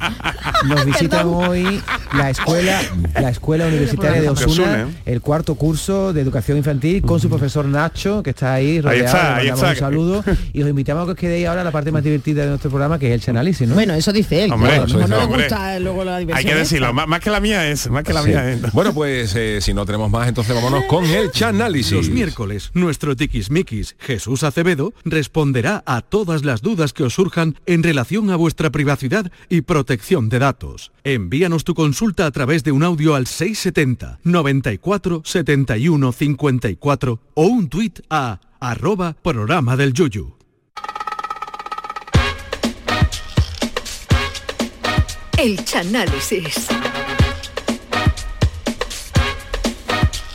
nos visitan Perdón. hoy la escuela, la escuela universitaria de Osuna, Osuna. el cuarto curso de educación infantil con su profesor Nacho, que está ahí rodeado, está, le ahí mandamos está. un saludo y os invitamos a que os quedéis ahora a la parte más divertida de nuestro programa, que es el Chanálisis, ¿no? Bueno, eso dice él. Hombre, claro, a lo eso mejor no dice, le hombre. gusta luego la diversión. Hay que decirlo, más, más que la mía es, más que la Sí. mía es. Bueno, pues eh, si no tenemos más, entonces vámonos con el Chanálisis. Los miércoles, nuestro tiquismiquis Jesús Acevedo responderá a todas las dudas que os surjan en relación a vuestra privacidad y protección de datos. Envíanos tu consulta a través de un audio al 670 94 71 54 o un tuit a arroba programa del Yuyu. El Chanálisis.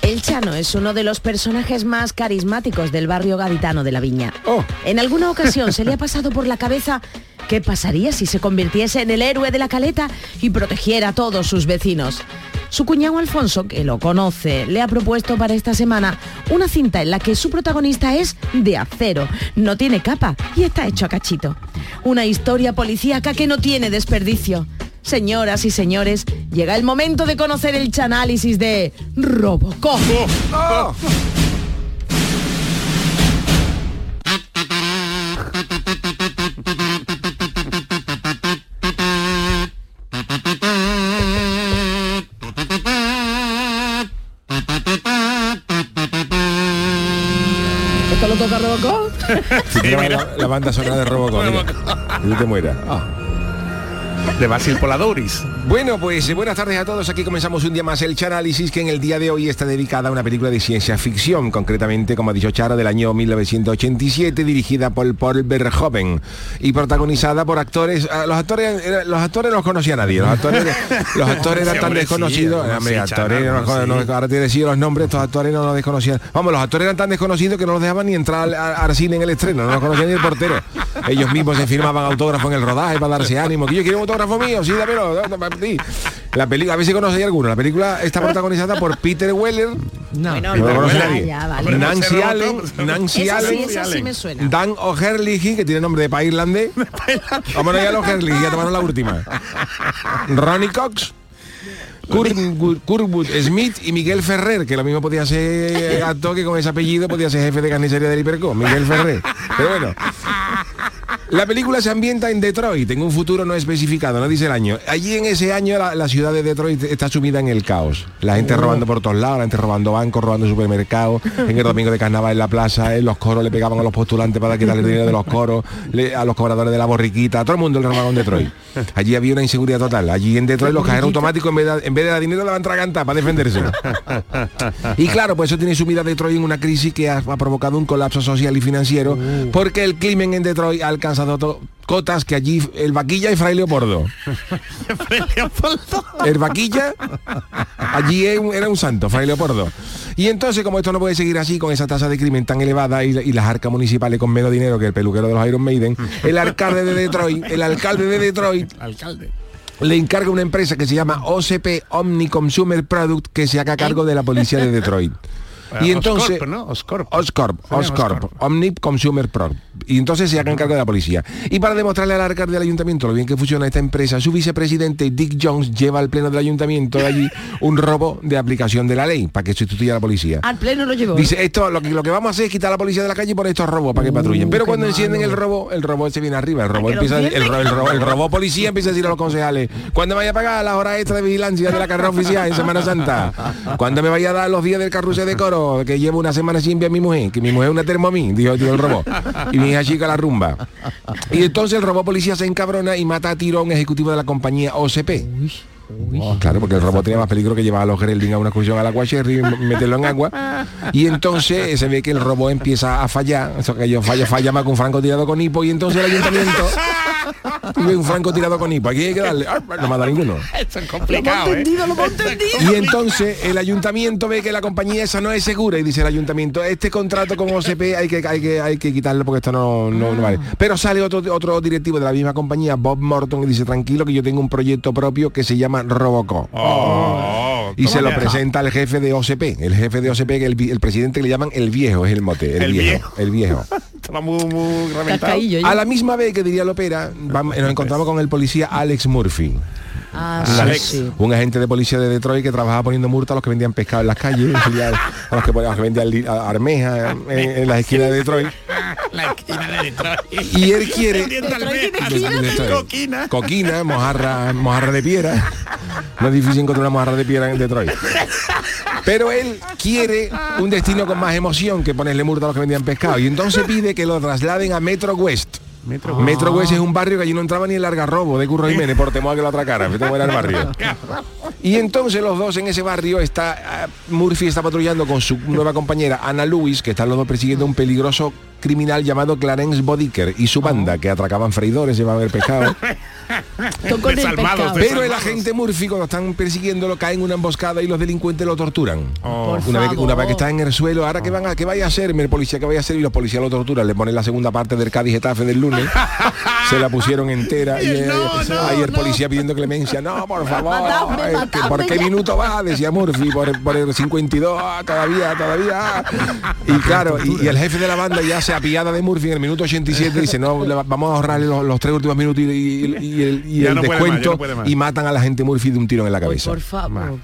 El Chano es uno de los personajes más carismáticos del barrio gaditano de la Viña. Oh. En alguna ocasión se le ha pasado por la cabeza qué pasaría si se convirtiese en el héroe de la caleta y protegiera a todos sus vecinos. Su cuñado Alfonso, que lo conoce, le ha propuesto para esta semana una cinta en la que su protagonista es de acero, no tiene capa y está hecho a cachito. Una historia policíaca que no tiene desperdicio. Señoras y señores, llega el momento de conocer el chanálisis de Robocop. ¿Esto lo toca Robocop? Si te la, la banda sonora de Robocop. mira. Y no te mueras. Ah. De Basil Poladoris. Bueno, pues eh, buenas tardes a todos. Aquí comenzamos un día más el Chanálisis que en el día de hoy está dedicada a una película de ciencia ficción, concretamente, como ha dicho Charo, del año 1987, dirigida por Paul Verhoeven y protagonizada por actores. ah, Los actores, era- los actores no los conocía nadie. Los actores, los actores eran tan sí, desconocidos. Hombre, sí, actores, Charo, no- algunos no- sí. ahora te decía los nombres, estos actores no los desconocían. Vamos, los actores eran tan desconocidos que no los dejaban ni entrar al, al- cine en el estreno, no los conocía ni el portero. Ellos mismos se firmaban autógrafo en el rodaje para darse ánimo. Que yo quiero un autógrafo mío, sí, dámelo. La película, a ver si conocéis alguno. La película está protagonizada por Peter Weller. No, Bueno, no lo conoce ya, nadie. ya, vale. Nancy Allen. Nancy sí, Allen, esa sí me suena. Dan O'Herlihy, que tiene nombre de país irlandés. Vámonos ya a O'Herlihy, ya tomaron la última. Ronnie Cox. Kurtwood, Smith y Miguel Ferrer, que lo mismo podía ser actor que con ese apellido podía ser jefe de carnicería del Hiperco, Miguel Ferrer. Pero bueno. La película se ambienta en Detroit, en un futuro no especificado, no dice el año. Allí en ese año la, la ciudad de Detroit está sumida en el caos. La gente robando por todos lados, la gente robando bancos, robando supermercados, en el domingo de carnaval en la plaza, en los coros le pegaban a los postulantes para quitarle el dinero de los coros, le- a los cobradores de la borriquita, a todo el mundo le robaban en Detroit. Allí había una inseguridad total. Allí en Detroit los cajeros automáticos en vez de, en vez de dar dinero le van tragantar para defenderse. Y claro, pues eso tiene sumida a Detroit en una crisis que ha, ha provocado un colapso social y financiero porque el crimen en Detroit ha alcanzado cotas que allí el vaquilla y Fray Leopoldo. El vaquilla allí era un santo, Fray Leopoldo. Y entonces, como esto no puede seguir así con esa tasa de crimen tan elevada y, y las arcas municipales con menos dinero que el peluquero de los Iron Maiden, el alcalde de Detroit, el alcalde de Detroit Alcalde. le encarga una empresa que se llama OCP Omni Consumer Product que se haga cargo de la policía de Detroit. Y entonces Oscorp, ¿no? Oscorp. Oscorp, Oscorp, Oscorp. Omni Consumer Product. Y entonces se hagan cargo de la policía. Y para demostrarle al alcalde del ayuntamiento lo bien que funciona esta empresa, su vicepresidente Dick Jones lleva al pleno del ayuntamiento de allí un robo de aplicación de la ley para que sustituya a la policía. Al pleno lo llevó. Dice, esto lo que, lo que vamos a hacer es quitar a la policía de la calle y poner estos robos para que patrullen. Pero cuando encienden el robo, el robo se viene arriba. El robo empieza, el, encienden? ro- el, ro- el robo policía empieza a decir a los concejales, ¿cuándo me vaya a pagar las horas extra de vigilancia de la carrera oficial en Semana Santa? ¿Cuándo me vaya a dar los días del carrusel de coro que llevo una semana sin ver a mi mujer? Que mi mujer es una termomí, dijo, dijo el robot. Y mi hija chica la rumba. Y entonces el robot policía se encabrona y mata a tiro a un ejecutivo de la compañía OCP. Oh, claro, porque el robot tenía más peligro que llevar a los Geraldine a una excursión al agua Cherry y meterlo en agua. Y entonces se ve que el robot empieza a fallar, eso que yo falla, falla más que un franco tirado con hipo y entonces el ayuntamiento ve un franco tirado con hipo. Aquí hay que darle, no dado ninguno. Esto es Lo hemos complicado, ¿eh? entendido, lo hemos entendido. Y entonces el ayuntamiento ve que la compañía esa no es segura y dice el ayuntamiento, este contrato con OCP hay que, hay que, hay que quitarlo porque esto no, no, no vale. Pero sale otro, otro directivo de la misma compañía, Bob Morton, y dice, tranquilo que yo tengo un proyecto propio que se llama Robocop. Oh, y se lo presenta al jefe de OCP, el jefe de OCP, que el, el presidente que le llaman el viejo, es el mote, el, El viejo, viejo. el viejo. Estaba muy, muy. A la misma vez que diría Lopera, vamos- nos encontramos con el policía Alex Murphy. Ah, Un sí, ag- sí. Un agente de policía de Detroit que trabajaba poniendo multa a los que vendían pescado en las calles, y a, a los que, a los que vendían armejas en, en las esquinas de Detroit. La esquina de Detroit. Y él quiere Coquina. coquina, mojarra, mojarra de piedra. No es difícil encontrar una mojarra de piedra en Detroit. Pero él quiere un destino con más emoción que ponerle multa a los que vendían pescado. Y entonces pide que lo trasladen a Metro West. Metro Metro West es un barrio que allí no entraba ni el largarrobo de Curro Jiménez por temor a que lo atracara. Era el barrio. Y entonces los dos en ese barrio está ah, Murphy está patrullando con su nueva compañera Ana Lewis, que están los dos persiguiendo un peligroso criminal llamado Clarence Bodicker y su banda que atracaban freidores, llevaban el pescado. el. Pero el agente Murphy cuando están persiguiéndolo cae en una emboscada y los delincuentes lo torturan. Por una, vez, favor. una vez que está en el suelo, ahora que van a, que vaya a hacerme el policía que vaya a hacer y los policías lo torturan, le ponen la segunda parte del Cádiz Getafe del lunes, se la pusieron entera y, eh, ahí el policía pidiendo clemencia, no, por favor, Matadme, que matadme ¿por qué ya". minuto va? Decía Murphy, por, el- por el 52, ah, todavía, todavía. Y claro, y, y el jefe de la banda ya se apiada de Murphy en el minuto 87 dice, no, vamos a ahorrarle los, los tres últimos minutos y, y- y el, y Ya el no puede más, ya descuento no y matan a la gente Murphy de un tiro en la cabeza. Por favor.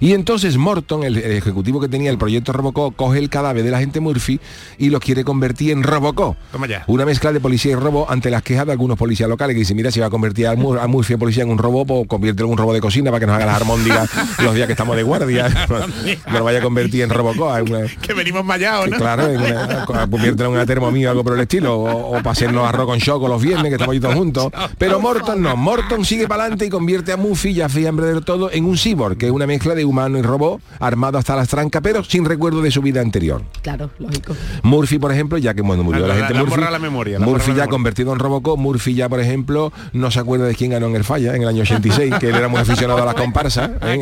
Y entonces Morton, el, el ejecutivo que tenía el proyecto Robocop, coge el cadáver de la gente Murphy y los quiere convertir en Robocop. Toma ya. Una mezcla de policía y robo ante las quejas de algunos policías locales que dicen, mira, si va a convertir a, Mur- a Murphy en policía en un robot, pues conviértelo en un robot de cocina para que nos haga las armóndigas los días que estamos de guardia. no lo vaya a convertir en Robocop. una- Que venimos mallados, ¿no? Claro, en una- conviértelo en una termomía o algo por el estilo, o, o para hacernos arroz con choco los viernes, que estamos ahí todos juntos. Pero Morton no, Morton sigue para adelante y convierte a Murphy, ya fiambre del todo, en un cyborg, que es una mezcla de humano y robot, armado hasta las trancas, pero sin recuerdo de su vida anterior. Claro, lógico. Murphy, por ejemplo, ya que bueno, murió La- la, la- gente la Murphy, la memoria, Murphy la ya memoria. convertido en Robocop, Murphy ya, por ejemplo, no se acuerda de quién ganó en el falla en el año 86, que él era muy aficionado a las comparsas. ¿eh?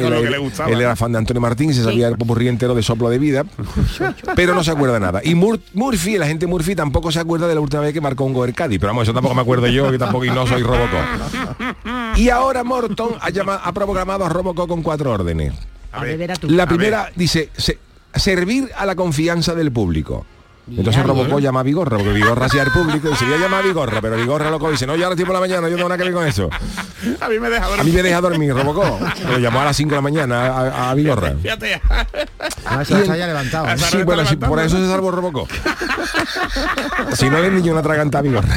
Él, era fan de Antonio Martín y se sabía el popurrí entero de soplo de vida, pero no se acuerda nada. Y Mur- Murphy, la gente Murphy tampoco se acuerda de la última vez que marcó un gol el Cádiz, pero vamos, eso tampoco me acuerdo yo, que tampoco y no soy Robocop. Y ahora Morton ha, llama- ha programado a Robocop con cuatro órdenes. A ver. La primera dice, se- servir a la confianza del público. Entonces Robocop llama a Vigorra, porque Vigorra hacía el público y se voy a llamar a Vigorra, pero Vigorra loco dice, no, yo ahora estoy por la mañana, yo no tengo nada que ver con eso. A mí me deja A dormir. mí me deja dormir, Robocop. Lo llamó a las 5 de la mañana a, a Vigorra. Fíjate. Ah, se haya levantado. Sí, bueno, sí, por eso se salvó Robocop. si no, el niño una traganta a Vigorra.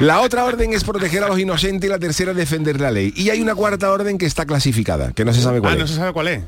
La otra orden es proteger a los inocentes y la tercera es defender la ley. Y hay una cuarta orden que está clasificada, que no se sabe cuál Ah, es. no se sabe cuál es.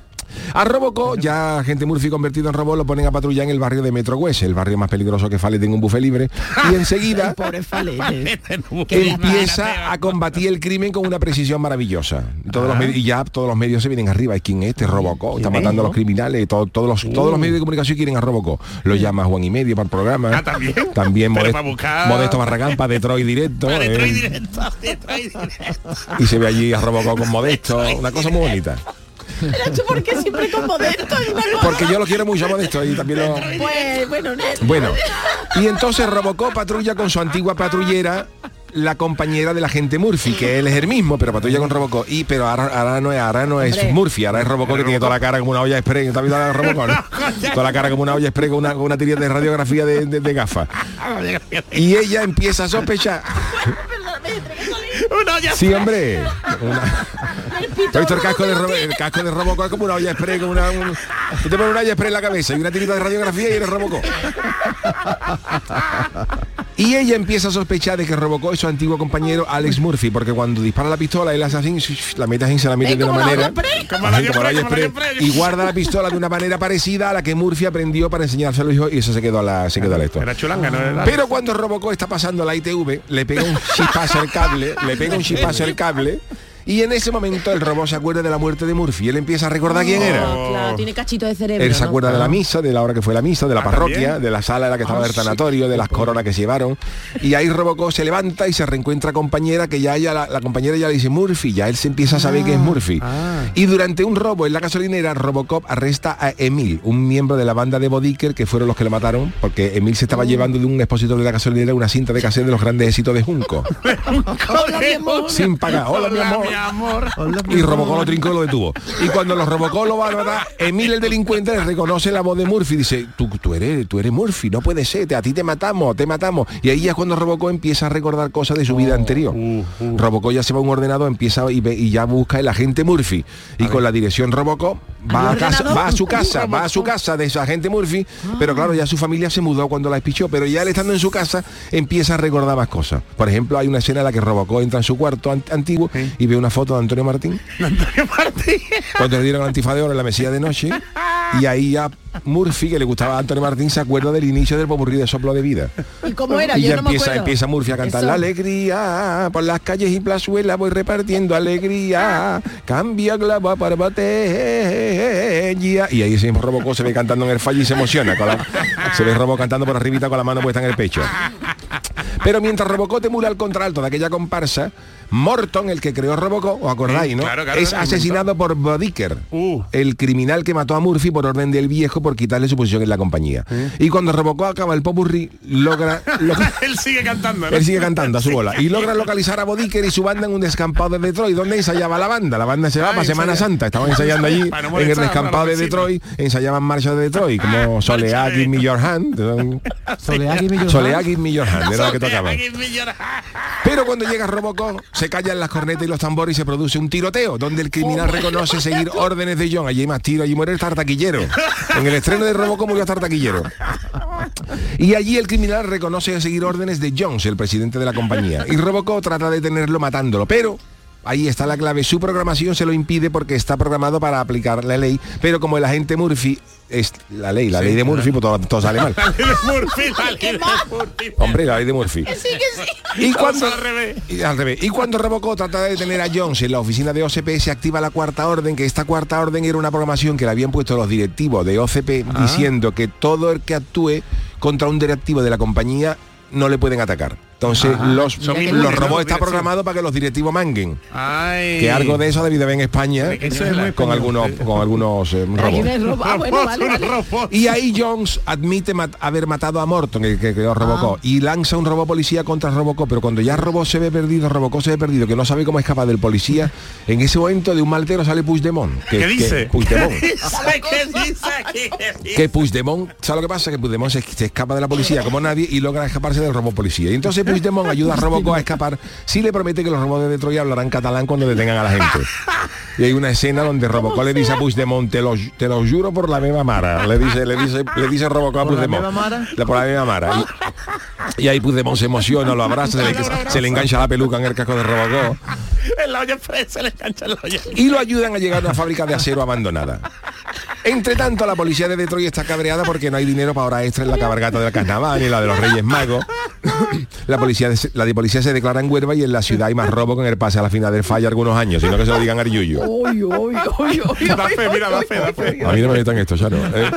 A Robocop, ya gente Murphy convertido en robot, lo ponen a patrullar en el barrio de Metro West, el barrio más peligroso que Fale tenga un buffet libre. Y enseguida empieza a combatir el crimen con una precisión maravillosa. Todos los medi- y ya todos los medios se vienen arriba. ¿Y quién es este Robocop? Está matando a los criminales. todo- todos, los, todos los medios de comunicación quieren a Robocop. Lo llama Juan y Medio para el programa. Ah, también. También Pero Modest- para buscar- Modesto Barragán para Detroit directo. Para eh. Detroit directo, Detroit directo. Y se ve allí a Robocop con Modesto. Una cosa muy bonita. Porque yo lo quiero mucho a Modesto y también lo... Pues, bueno, y entonces Robocop patrulla con su antigua patrullera la compañera de la gente Murphy, que él es el mismo, pero patrulla con Robocop. Y pero ahora, ahora no es, ahora no es Hombre. Murphy, ahora es Robocop que tiene toda la cara como una olla de spray. ¿Te has visto la de Robocop? no? Toda la cara como una olla de spray con una, con una tirita de radiografía de, de- de gafas. Y ella empieza a sospechar. Una olla Sí, hombre. Una- ¿Te has visto el casco de, Robo- el casco de Robocop es como una olla spray, como una, un- tú te pones una olla spray en la cabeza y una tirita de radiografía y eres Robocop. Y ella empieza a sospechar de que Robocop es su antiguo compañero Alex Murphy, porque cuando dispara la pistola, él hace así, la mete así, se la mete de una la manera. la la la y guarda la pistola de una manera parecida a la que Murphy aprendió para enseñárselo a los hijos y eso se quedó a la, se quedó a esto. Era chulanga, ¿no? Era- Pero cuando Robocop está pasando la ITV, le pega un chispazo al cable, le pega un chispazo al cable, y en ese momento el robot se acuerda de la muerte de Murphy. Él empieza a recordar quién era. Ah, claro, tiene cachito de cerebro. Él se ¿no? acuerda de la misa, de la hora que fue la misa, de la Ah, parroquia, ¿también? de la sala en la que estaba Ah, el sí. tanatorio, de las coronas que se llevaron. Y ahí Robocop se levanta y se reencuentra compañera que ya ella, la, la compañera ya le dice Murphy, ya él se empieza a saber que es Murphy. Ah. Y durante un robo en la gasolinera, Robocop arresta a Emil, un miembro de la banda de Bodicker, que fueron los que le mataron, porque Emil se Oh. estaba llevando de un expositor de la gasolinera una cinta de cassette de los grandes éxitos de Junco. Hola, mi amor. sin pagar. Hola, mi amor. Amor. y Robocó lo trincó y lo detuvo. Y cuando los Robocó lo van a matar, Emil el delincuente le reconoce la voz de Murphy y dice, tú, tú, eres, tú eres Murphy, no puede ser, te- a ti te matamos, te matamos. Y ahí ya es cuando Robocó empieza a recordar cosas de su vida anterior. Robocó ya se va a un ordenador, empieza y, ve- y ya busca el agente Murphy. Y con la dirección Robocó va a, casa, va a su casa, va a su casa de su agente Murphy, pero claro, ya su familia se mudó cuando la espichó, pero ya él estando en su casa empieza a recordar más cosas. Por ejemplo, hay una escena en la que Robocó entra en su cuarto an- antiguo y ve una foto de Antonio Martín. Cuando le dieron el oro en la mesilla de noche y ahí ya Murphy que le gustaba a Antonio Martín se acuerda del inicio del popurrí de soplo de vida ¿Y cómo era? y Yo ya no empieza, empieza Murphy a cantar Eso. la alegría por las calles y plazuelas voy repartiendo alegría cambia clava para botella y ahí se Robocó se ve cantando en el fallo y se emociona con la- se ve Robocó cantando por arribita con la mano puesta en el pecho pero mientras Robocó temula al contralto de aquella comparsa, Morton, el que creó Robocó, ¿os acordáis, no? claro, claro, es claro, asesinado por Bodicker, Uh. el criminal que mató a Murphy por orden del viejo por quitarle su posición en la compañía. Y cuando Robocó acaba el popurrí, logra... logra- Él sigue cantando. ¿no? él sigue cantando a su bola y logra localizar a Bodicker y su banda en un descampado de Detroit donde ensayaba la banda. La banda se va Ah, para Semana Santa. Estaban ensayando allí en el descampado de. Detroit, ensayaban marcha de Detroit, como Soleá, Give Me Your Hand. Soleá, Give Me Your Soleá, Hand. Give Me Your Hand, era lo que Soleá, tocaba. Pero cuando llega Robocop, se callan las cornetas y los tambores y se produce un tiroteo, donde el criminal reconoce seguir órdenes de John. Allí hay más tiro, allí muere el tartaquillero. En el estreno de Robocop murió el tartaquillero. Y allí el criminal reconoce seguir órdenes de Jones, el presidente de la compañía. Y Robocop trata de detenerlo matándolo, pero... Ahí está la clave. Su programación se lo impide porque está programado para aplicar la ley, pero como el agente Murphy es la ley, la ley de Murphy, pues todo, todo sale mal. La ley de Murphy, la ley de Murphy. Hombre, la ley de Murphy. Sí, que sí. Y cuando, al revés. y al revés. Y cuando Robocop trata de detener a Jones en la oficina de OCP, se activa la cuarta orden, que esta cuarta orden era una programación que le habían puesto los directivos de OCP Ah. diciendo que todo el que actúe contra un directivo de la compañía no le pueden atacar. Entonces los, Son los robots está Dirección. programado para que los directivos manguen. Ay. Que algo de eso ha debido haber en España Eso es muy con algunos con algunos eh, robots. Ah, bueno, vale, vale. Y ahí Jones admite mat- haber matado a Morton, el que creó Robocop, Ah. y lanza un robot policía contra Robocop, pero cuando ya Robot se ve perdido, Robocop se ve perdido, que no sabe cómo escapar del policía, en ese momento de un maltero sale Puigdemont. Que, ¿Qué que- dice? Puigdemont. ¿Qué dice? ¿Qué dice? Que Puigdemont, ¿sabes lo que pasa? Que Puigdemont se, se escapa de la policía como nadie y logra escaparse del robot policía. Y entonces Puigdemont ayuda a Robocop a escapar si le promete que los robots de Detroit hablarán catalán cuando detengan a la gente. Y hay una escena donde Robocop le dice a Puigdemont, te lo, te lo juro por la beba mara. Le dice, le dice, le dice Robocop a ¿Por la Puigdemont. La- por la beba mara. Y, y ahí Puigdemont se emociona, lo abraza, se le, se le engancha la peluca en el casco de Robocop En la olla se le engancha la olla. y lo ayudan a llegar a una fábrica de acero abandonada. Entre tanto, la policía de Detroit está cabreada porque no hay dinero para hora extra en la cabalgata del carnaval y la de los Reyes Magos. la policía de, la de policía se declara en huelga y en la ciudad hay más robo con el pase a la final del fallo algunos años, sino que se lo digan a Yuyu. Uy, uy, uy, uy, Da fe, mira, da fe, da fe. A mí no me metan esto, ya no. ¿eh?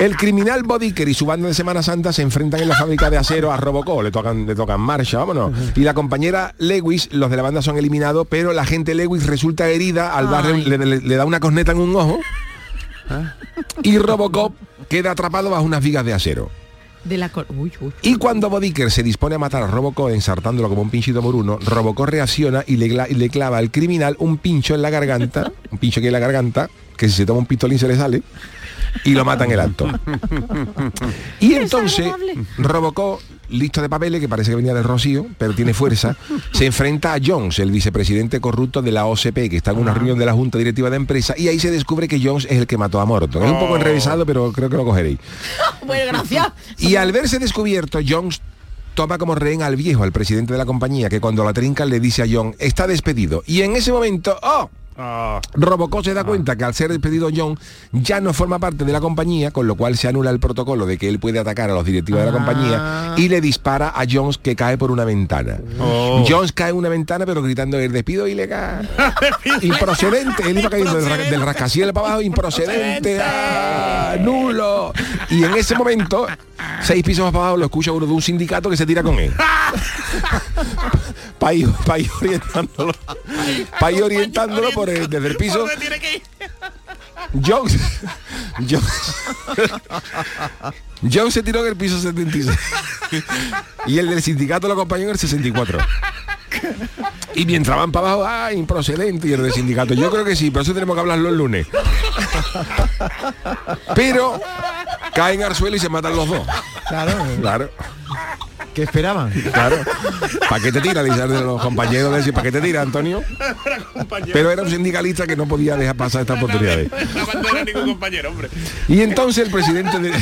El criminal Bodiker y su banda de Semana Santa se enfrentan en la fábrica de acero a Robocop, le tocan, le tocan marcha, vámonos. Y la compañera Lewis, los de la banda son eliminados, pero la gente Lewis resulta herida al darle, le- le da una corneta en un ojo. Y Robocop queda atrapado bajo unas vigas de acero. De la cor- uy, uy. Y cuando Bodiker se dispone a matar a Robocop ensartándolo como un pinchito moruno, Robocop reacciona y le, cla- y le clava al criminal un pincho en la garganta, un pincho que en la garganta, que si se toma un pistolín se le sale, y lo mata en el acto. Y entonces Robocop, listo de papeles, que parece que venía del Rocío, pero tiene fuerza, se enfrenta a Jones, el vicepresidente corrupto de la OCP, que está en una reunión de la Junta Directiva de Empresa, y ahí se descubre que Jones es el que mató a Morton. Es un poco enrevesado, pero creo que lo cogeréis. Bueno, gracias. Y al verse descubierto, Jones toma como rehén al viejo, al presidente de la compañía, que cuando la trinca le dice a John, está despedido. Y en ese momento, ¡oh! Robocop se da cuenta que al ser despedido John ya no forma parte de la compañía, con lo cual se anula el protocolo de que él puede atacar a los directivos de la compañía y le dispara a Jones que cae por una ventana. Oh. Jones cae en una ventana pero gritando el despido ilegal. improcedente, él iba cayendo del, del rascacielos para abajo, improcedente, ¡ah! nulo. Y en ese momento, seis pisos más para abajo lo escucha uno de un sindicato que se tira con él. para ir, pa' ir orientándolo. Para ir orientándolo por el- desde el piso. ¿Dónde tiene que ir? Jones, Jones, Jones se tiró en el piso 76 y el del sindicato lo acompañó en el 64. Y mientras van para abajo, ah, improcedente y el del sindicato. Yo creo que sí, pero eso tenemos que hablarlo el lunes. Pero caen al suelo y se matan los dos. Claro. Claro. ¿Qué esperaban? Claro. ¿Para qué te tira? Dice de los compañeros de decir, ¿para qué te tira, Antonio? Pero era un sindicalista que no podía dejar pasar compañero, hombre. Y entonces el presidente de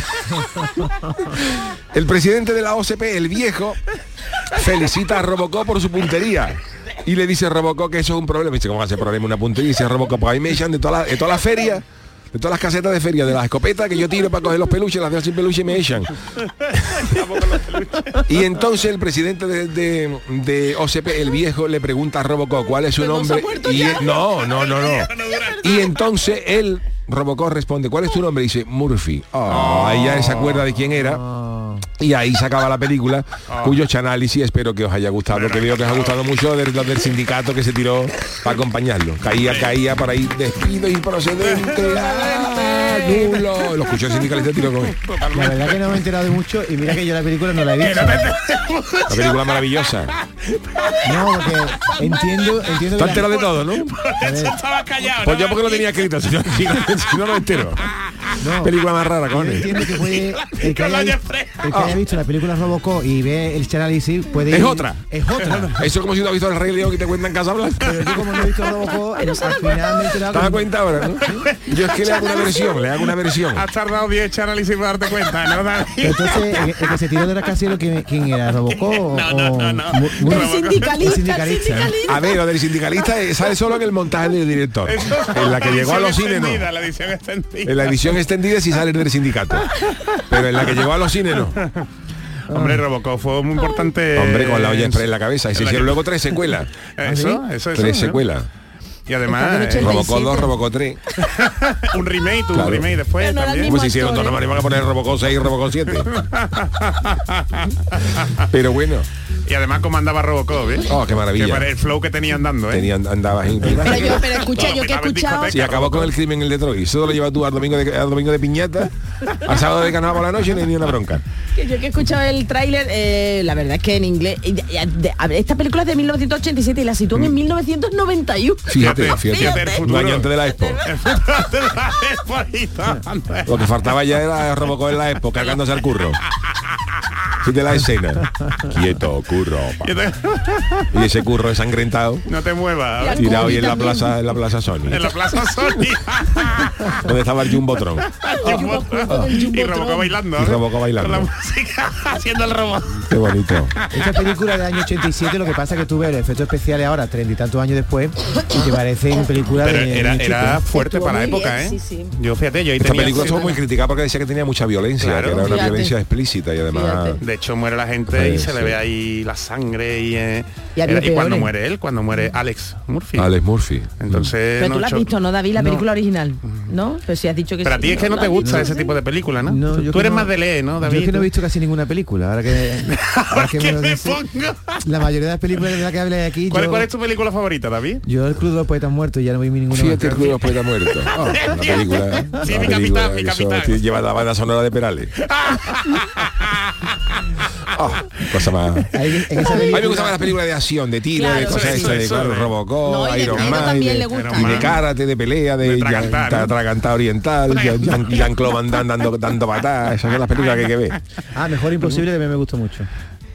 el presidente de la OCP, el viejo, felicita a Robocop por su puntería. Y le dice a Robocop que eso es un problema. Y dice, ¿cómo va a ser problema una puntería? Y dice Robocop, pues a mí me echan de toda la, de toda la feria, de todas las casetas de feria, de las escopetas que yo tiro para coger los peluches, las dejo sin peluche y me echan. Y entonces el presidente de, de- de OCP, el viejo, le pregunta a Robocop cuál es su nombre. Y él- no, no, no, no. Y entonces él, Robocop responde, ¿cuál es tu nombre? Y dice, Murphy. Oh, ahí ya se acuerda de quién era. Y ahí se acaba la película, cuyo análisis espero que os haya gustado, porque veo que os ha gustado mucho del, del sindicato que se tiró para acompañarlo. Caía, caía por ahí, despido improcedente, ah, nulo. Lo escuchó el sindicalista y tiró con él. La verdad que no me he enterado de mucho y mira que yo la película no la he visto. La película maravillosa. No, porque entiendo, entiendo Está que enterado de todo, ¿no? Estaba callado. Pues yo porque lo tenía escrito, si no, si no lo entero. Película más rara, entiendo que puede el que, haya, el que haya visto la película Robocop y ve el análisis puede Es ir- otra. es otra ¿no? Eso es como si tú has visto el Rey León que te cuentan Casa Blanca. pero yo como no he visto Robocop al final me he enterado ¿Te das cuenta ahora, no? Yo es que le hago una versión, le hago una versión. Has tardado 10 análisis para darte cuenta, ¿no, entonces el, el que se tiró de la casero ¿quién, quién era Robocop o, No, no, no, no. El sindicalista, el sindicalista, el ¿no? sindicalista. A ver, lo del sindicalista eh, sale solo en el montaje del director. En la que llegó a los cines no. Extendida, La edición extendida. En la edición extendida sí sale del sindicato. Pero en la que llegó a los cines no. Hombre, Robocop fue muy importante. Hombre, con la olla en la cabeza. Y se hicieron que- luego tres secuelas. Eso, eso, eso. Tres secuelas. Y además, eh, Robocop 2, Robocop 3. un remake, Claro. un remake después no también. ¿Cómo se hicieron? ¿eh? no, van a poner Robocop 6 y Robocop 7. Pero bueno, Y además comandaba Robocop, ¿eh? Oh, qué maravilla. Que el flow que tenía andando, ¿eh? tenían, andaba. Pero yo, pero escucha, yo que he escuchado... Si acabó con el crimen en el Detroit, eso lo llevas tú al domingo de, al domingo de piñata, al sábado de carnaval por la noche, ni una bronca. Que yo que he escuchado el tráiler, eh, la verdad es que en inglés... esta película es de 1987 y la sitúan en 1991. Fíjate, fíjate. Fíjate el año antes de la Expo. Lo que faltaba ya era Robocop en la Expo, cargándose al curro. Fíjate la escena. Quieto, curro. pa. Y ese curro ensangrentado, No te muevas. tirado ahí en la plaza, en la plaza Sony. En la plaza Sony. Donde estaba el Jumbotron. y Robocop bailando. Y ¿eh? Robocop bailando. Con la música haciendo el robot. Qué bonito. Esta película del año 87 lo que pasa es que tú ves los efectos especiales ahora, treinta y tantos años después, y te parecen películas Pero de era, fuerte Estuvo para la época, bien, ¿eh? sí, sí. Yo fíjate, yo ahí Esta tenía película estuvo muy criticada porque decía que tenía mucha violencia, Claro. que era una Fíjate. violencia explícita y además... Fíjate. De hecho muere la gente y Sí, se le ve ahí la sangre y, eh, Y había y cuando muere él, cuando muere Alex Murphy. Alex Murphy. Entonces Pero no tú la has visto, ¿no, David? La No. película original, ¿no? Pero si has dicho que Pero a ti es que no la te gusta visto, ese sí. tipo de película, ¿no? No, tú yo eres no- más de leer, ¿no, Yo David? es que no he visto casi ninguna película. Ahora que, ahora que me ¿Qué lo me dices, pongo? la mayoría de las películas de las que hablé aquí, ¿Cuál, yo, cuál es tu película favorita, David? yo el Club de los Poetas Muertos y ya no vi ninguna Fíjate el. Club de los Poetas Muertos. Ah, una película, Sí, mi película capitán, mi capitán. lleva la banda sonora de Perales. Ah, cosa más. Ahí, en esa A mí me gustaban las películas de acción, de tiro, Claro, de cosas eso, de eso, claro. Robocop, No, y de Iron Man, de, le gusta. y de karate, de pelea, de, De. Atragantado oriental, Jean- Jean- Jean-Claude Van Damme dando, dando patadas, esas son las películas que hay que ver. Ah, Mejor Imposible también me gustó mucho.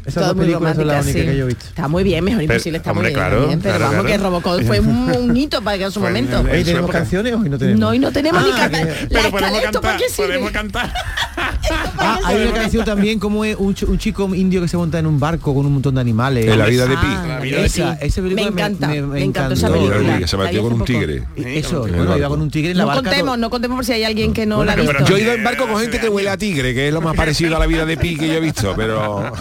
Esas Todo dos películas son las únicas sí. que yo he visto. Está muy bien, mejor Pero, imposible, está hombre, muy bien. claro, también, pero claro, vamos, claro. que Robocop fue un, un hito para que en su en- momento. su ¿tenemos época. canciones o hoy no tenemos? No, y no tenemos ni Ah, cantar. que- La Pero podemos escala, ¿esto para cantar, qué sirve? podemos cantar. Ah, hay una canción también como es un, ch- un chico indio que se monta en un barco con un montón de animales. En la vida de Pi. Ah, La vida de esa, Pi. esa película Me encanta, me encantó encantó. esa película. Pi, que se vi con un tigre. Eso, bueno, iba con un tigre en la No barca. contemos, to- no contemos por si hay alguien que no Bueno, la ha visto. Yo he ido en barco con gente que huele a tigre, que es lo más parecido a la vida de Pi que yo he visto, pero...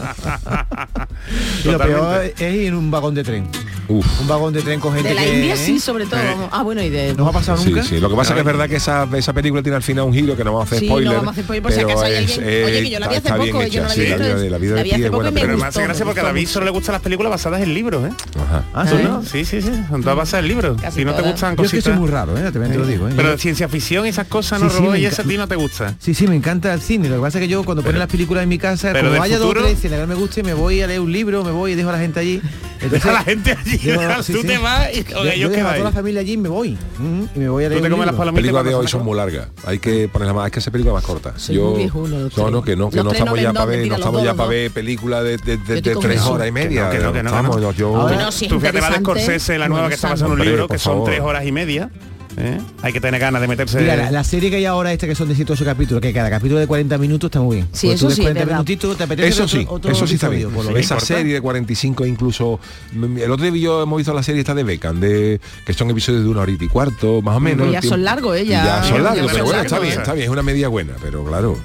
Y lo peor es ir en un vagón de tren. Uf. Un vagón de tren con gente De la que... India sí, sobre todo. vamos. Ah, bueno, y de... ¿No ha pasado Sí, nunca? sí. Lo que pasa es que es verdad que esa, esa película tiene al final un giro que no vamos a hacer Sí, no spoiler. vamos a hacer spoiler por si acaso hay es, alguien- Oye, que yo la vi está- hace está bien poco, yo hecha, no la sí, había la la vida la de vi Pi hace es poco buena y me Pero me hace gracia porque a David solo le gustan las películas basadas en libros, ¿eh? Ajá. Ah, sí, ¿no? Sí, sí, sí. Son todas basadas en libros. Si no te gustan Yo es que cositas. soy muy raro, ¿eh? También te lo digo. ¿eh? Pero Yo- ciencia ficción y esas cosas, no Sí, sí, robó me y ese a ti no te gusta. Sí, sí, me encanta el cine. Lo que pasa es que yo cuando ponen las películas en mi casa, pero como vaya dos o tres, si la que me guste, me voy a leer un libro, me voy y dejo a la gente allí. Entonces, la gente allí. llegas, tú te vas y yo, ellos yo que dejo a vais. toda la familia allí y me voy. Y me voy a leer te un comes las palomitas Las películas de hoy son muy largas. Hay que ponerla más, hay que hacer películas más cortas. Soy viejuno, los no, no, que no, que no estamos ya para ver, no estamos ya para ver películas de, de, de- Yo tres horas y media. Que no, que no, que Estamos, no. yo- yo- Tú- fíjate de Scorsese, la nueva que está basada en un libro, que son tres horas y media. ¿Eh? Hay que tener ganas de meterse. Mira, la, la serie que hay ahora, esta que son 18 capítulos, que cada capítulo de 40 minutos está muy bien. Sí, Porque eso sí, es 40 verdad. minutitos, te apetece Eso otro- sí, otro eso sí está bien. Esa serie de 45 incluso mm, el otro día yo hemos visto la serie esta de Beckham de que son episodios de una horita y cuarto, más o menos. ya son largos, ¿eh? Y Ya- Ya son largos, pero bueno, está bien, ¿eh? está bien, es una media buena, pero claro.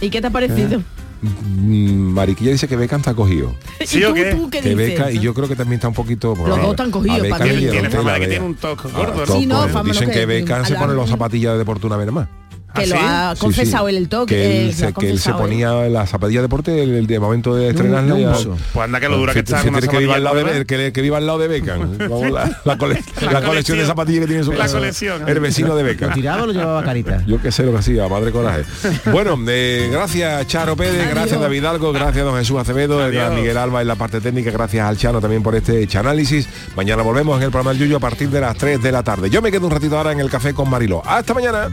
¿Y qué te ha parecido? Mm, Mariquilla dice que Beckham está cogido. ¿Sí ¿Y o qué? tú qué Que? Beckham, y yo creo que también está un poquito por Los dos están cogidos, para mí. dieron Tiene fama de que tiene un toque Ah, gordo, ¿no? toco, Sí, no, eh. Dicen que que- Beckham se pone los zapatillas de deporte una vez más. Que ¿Ah, lo sí? ha confesado sí. él el toque. que eh, él, lo se, que él se ¿eh? ponía la zapatilla de deporte el, el de momento de estrenarla no uso. Pues anda que lo dura que está que viva al lado de, que, que viva al lado de Beckham la, la cole- la La colección de zapatillas que tiene en su La casa colección. el vecino de ¿Lo Beckham tiraba o lo llevaba carita? yo qué sé lo que hacía, madre coraje. Bueno, eh, gracias Charo Pérez, gracias David Algo, gracias don Jesús Acevedo, Adiós. gracias Miguel Alba en la parte técnica, gracias al Chano también por este análisis. Mañana volvemos en el programa del Yuyo a partir de las 3 de la tarde. Yo me quedo un ratito ahora en el café con Mariló. Hasta mañana.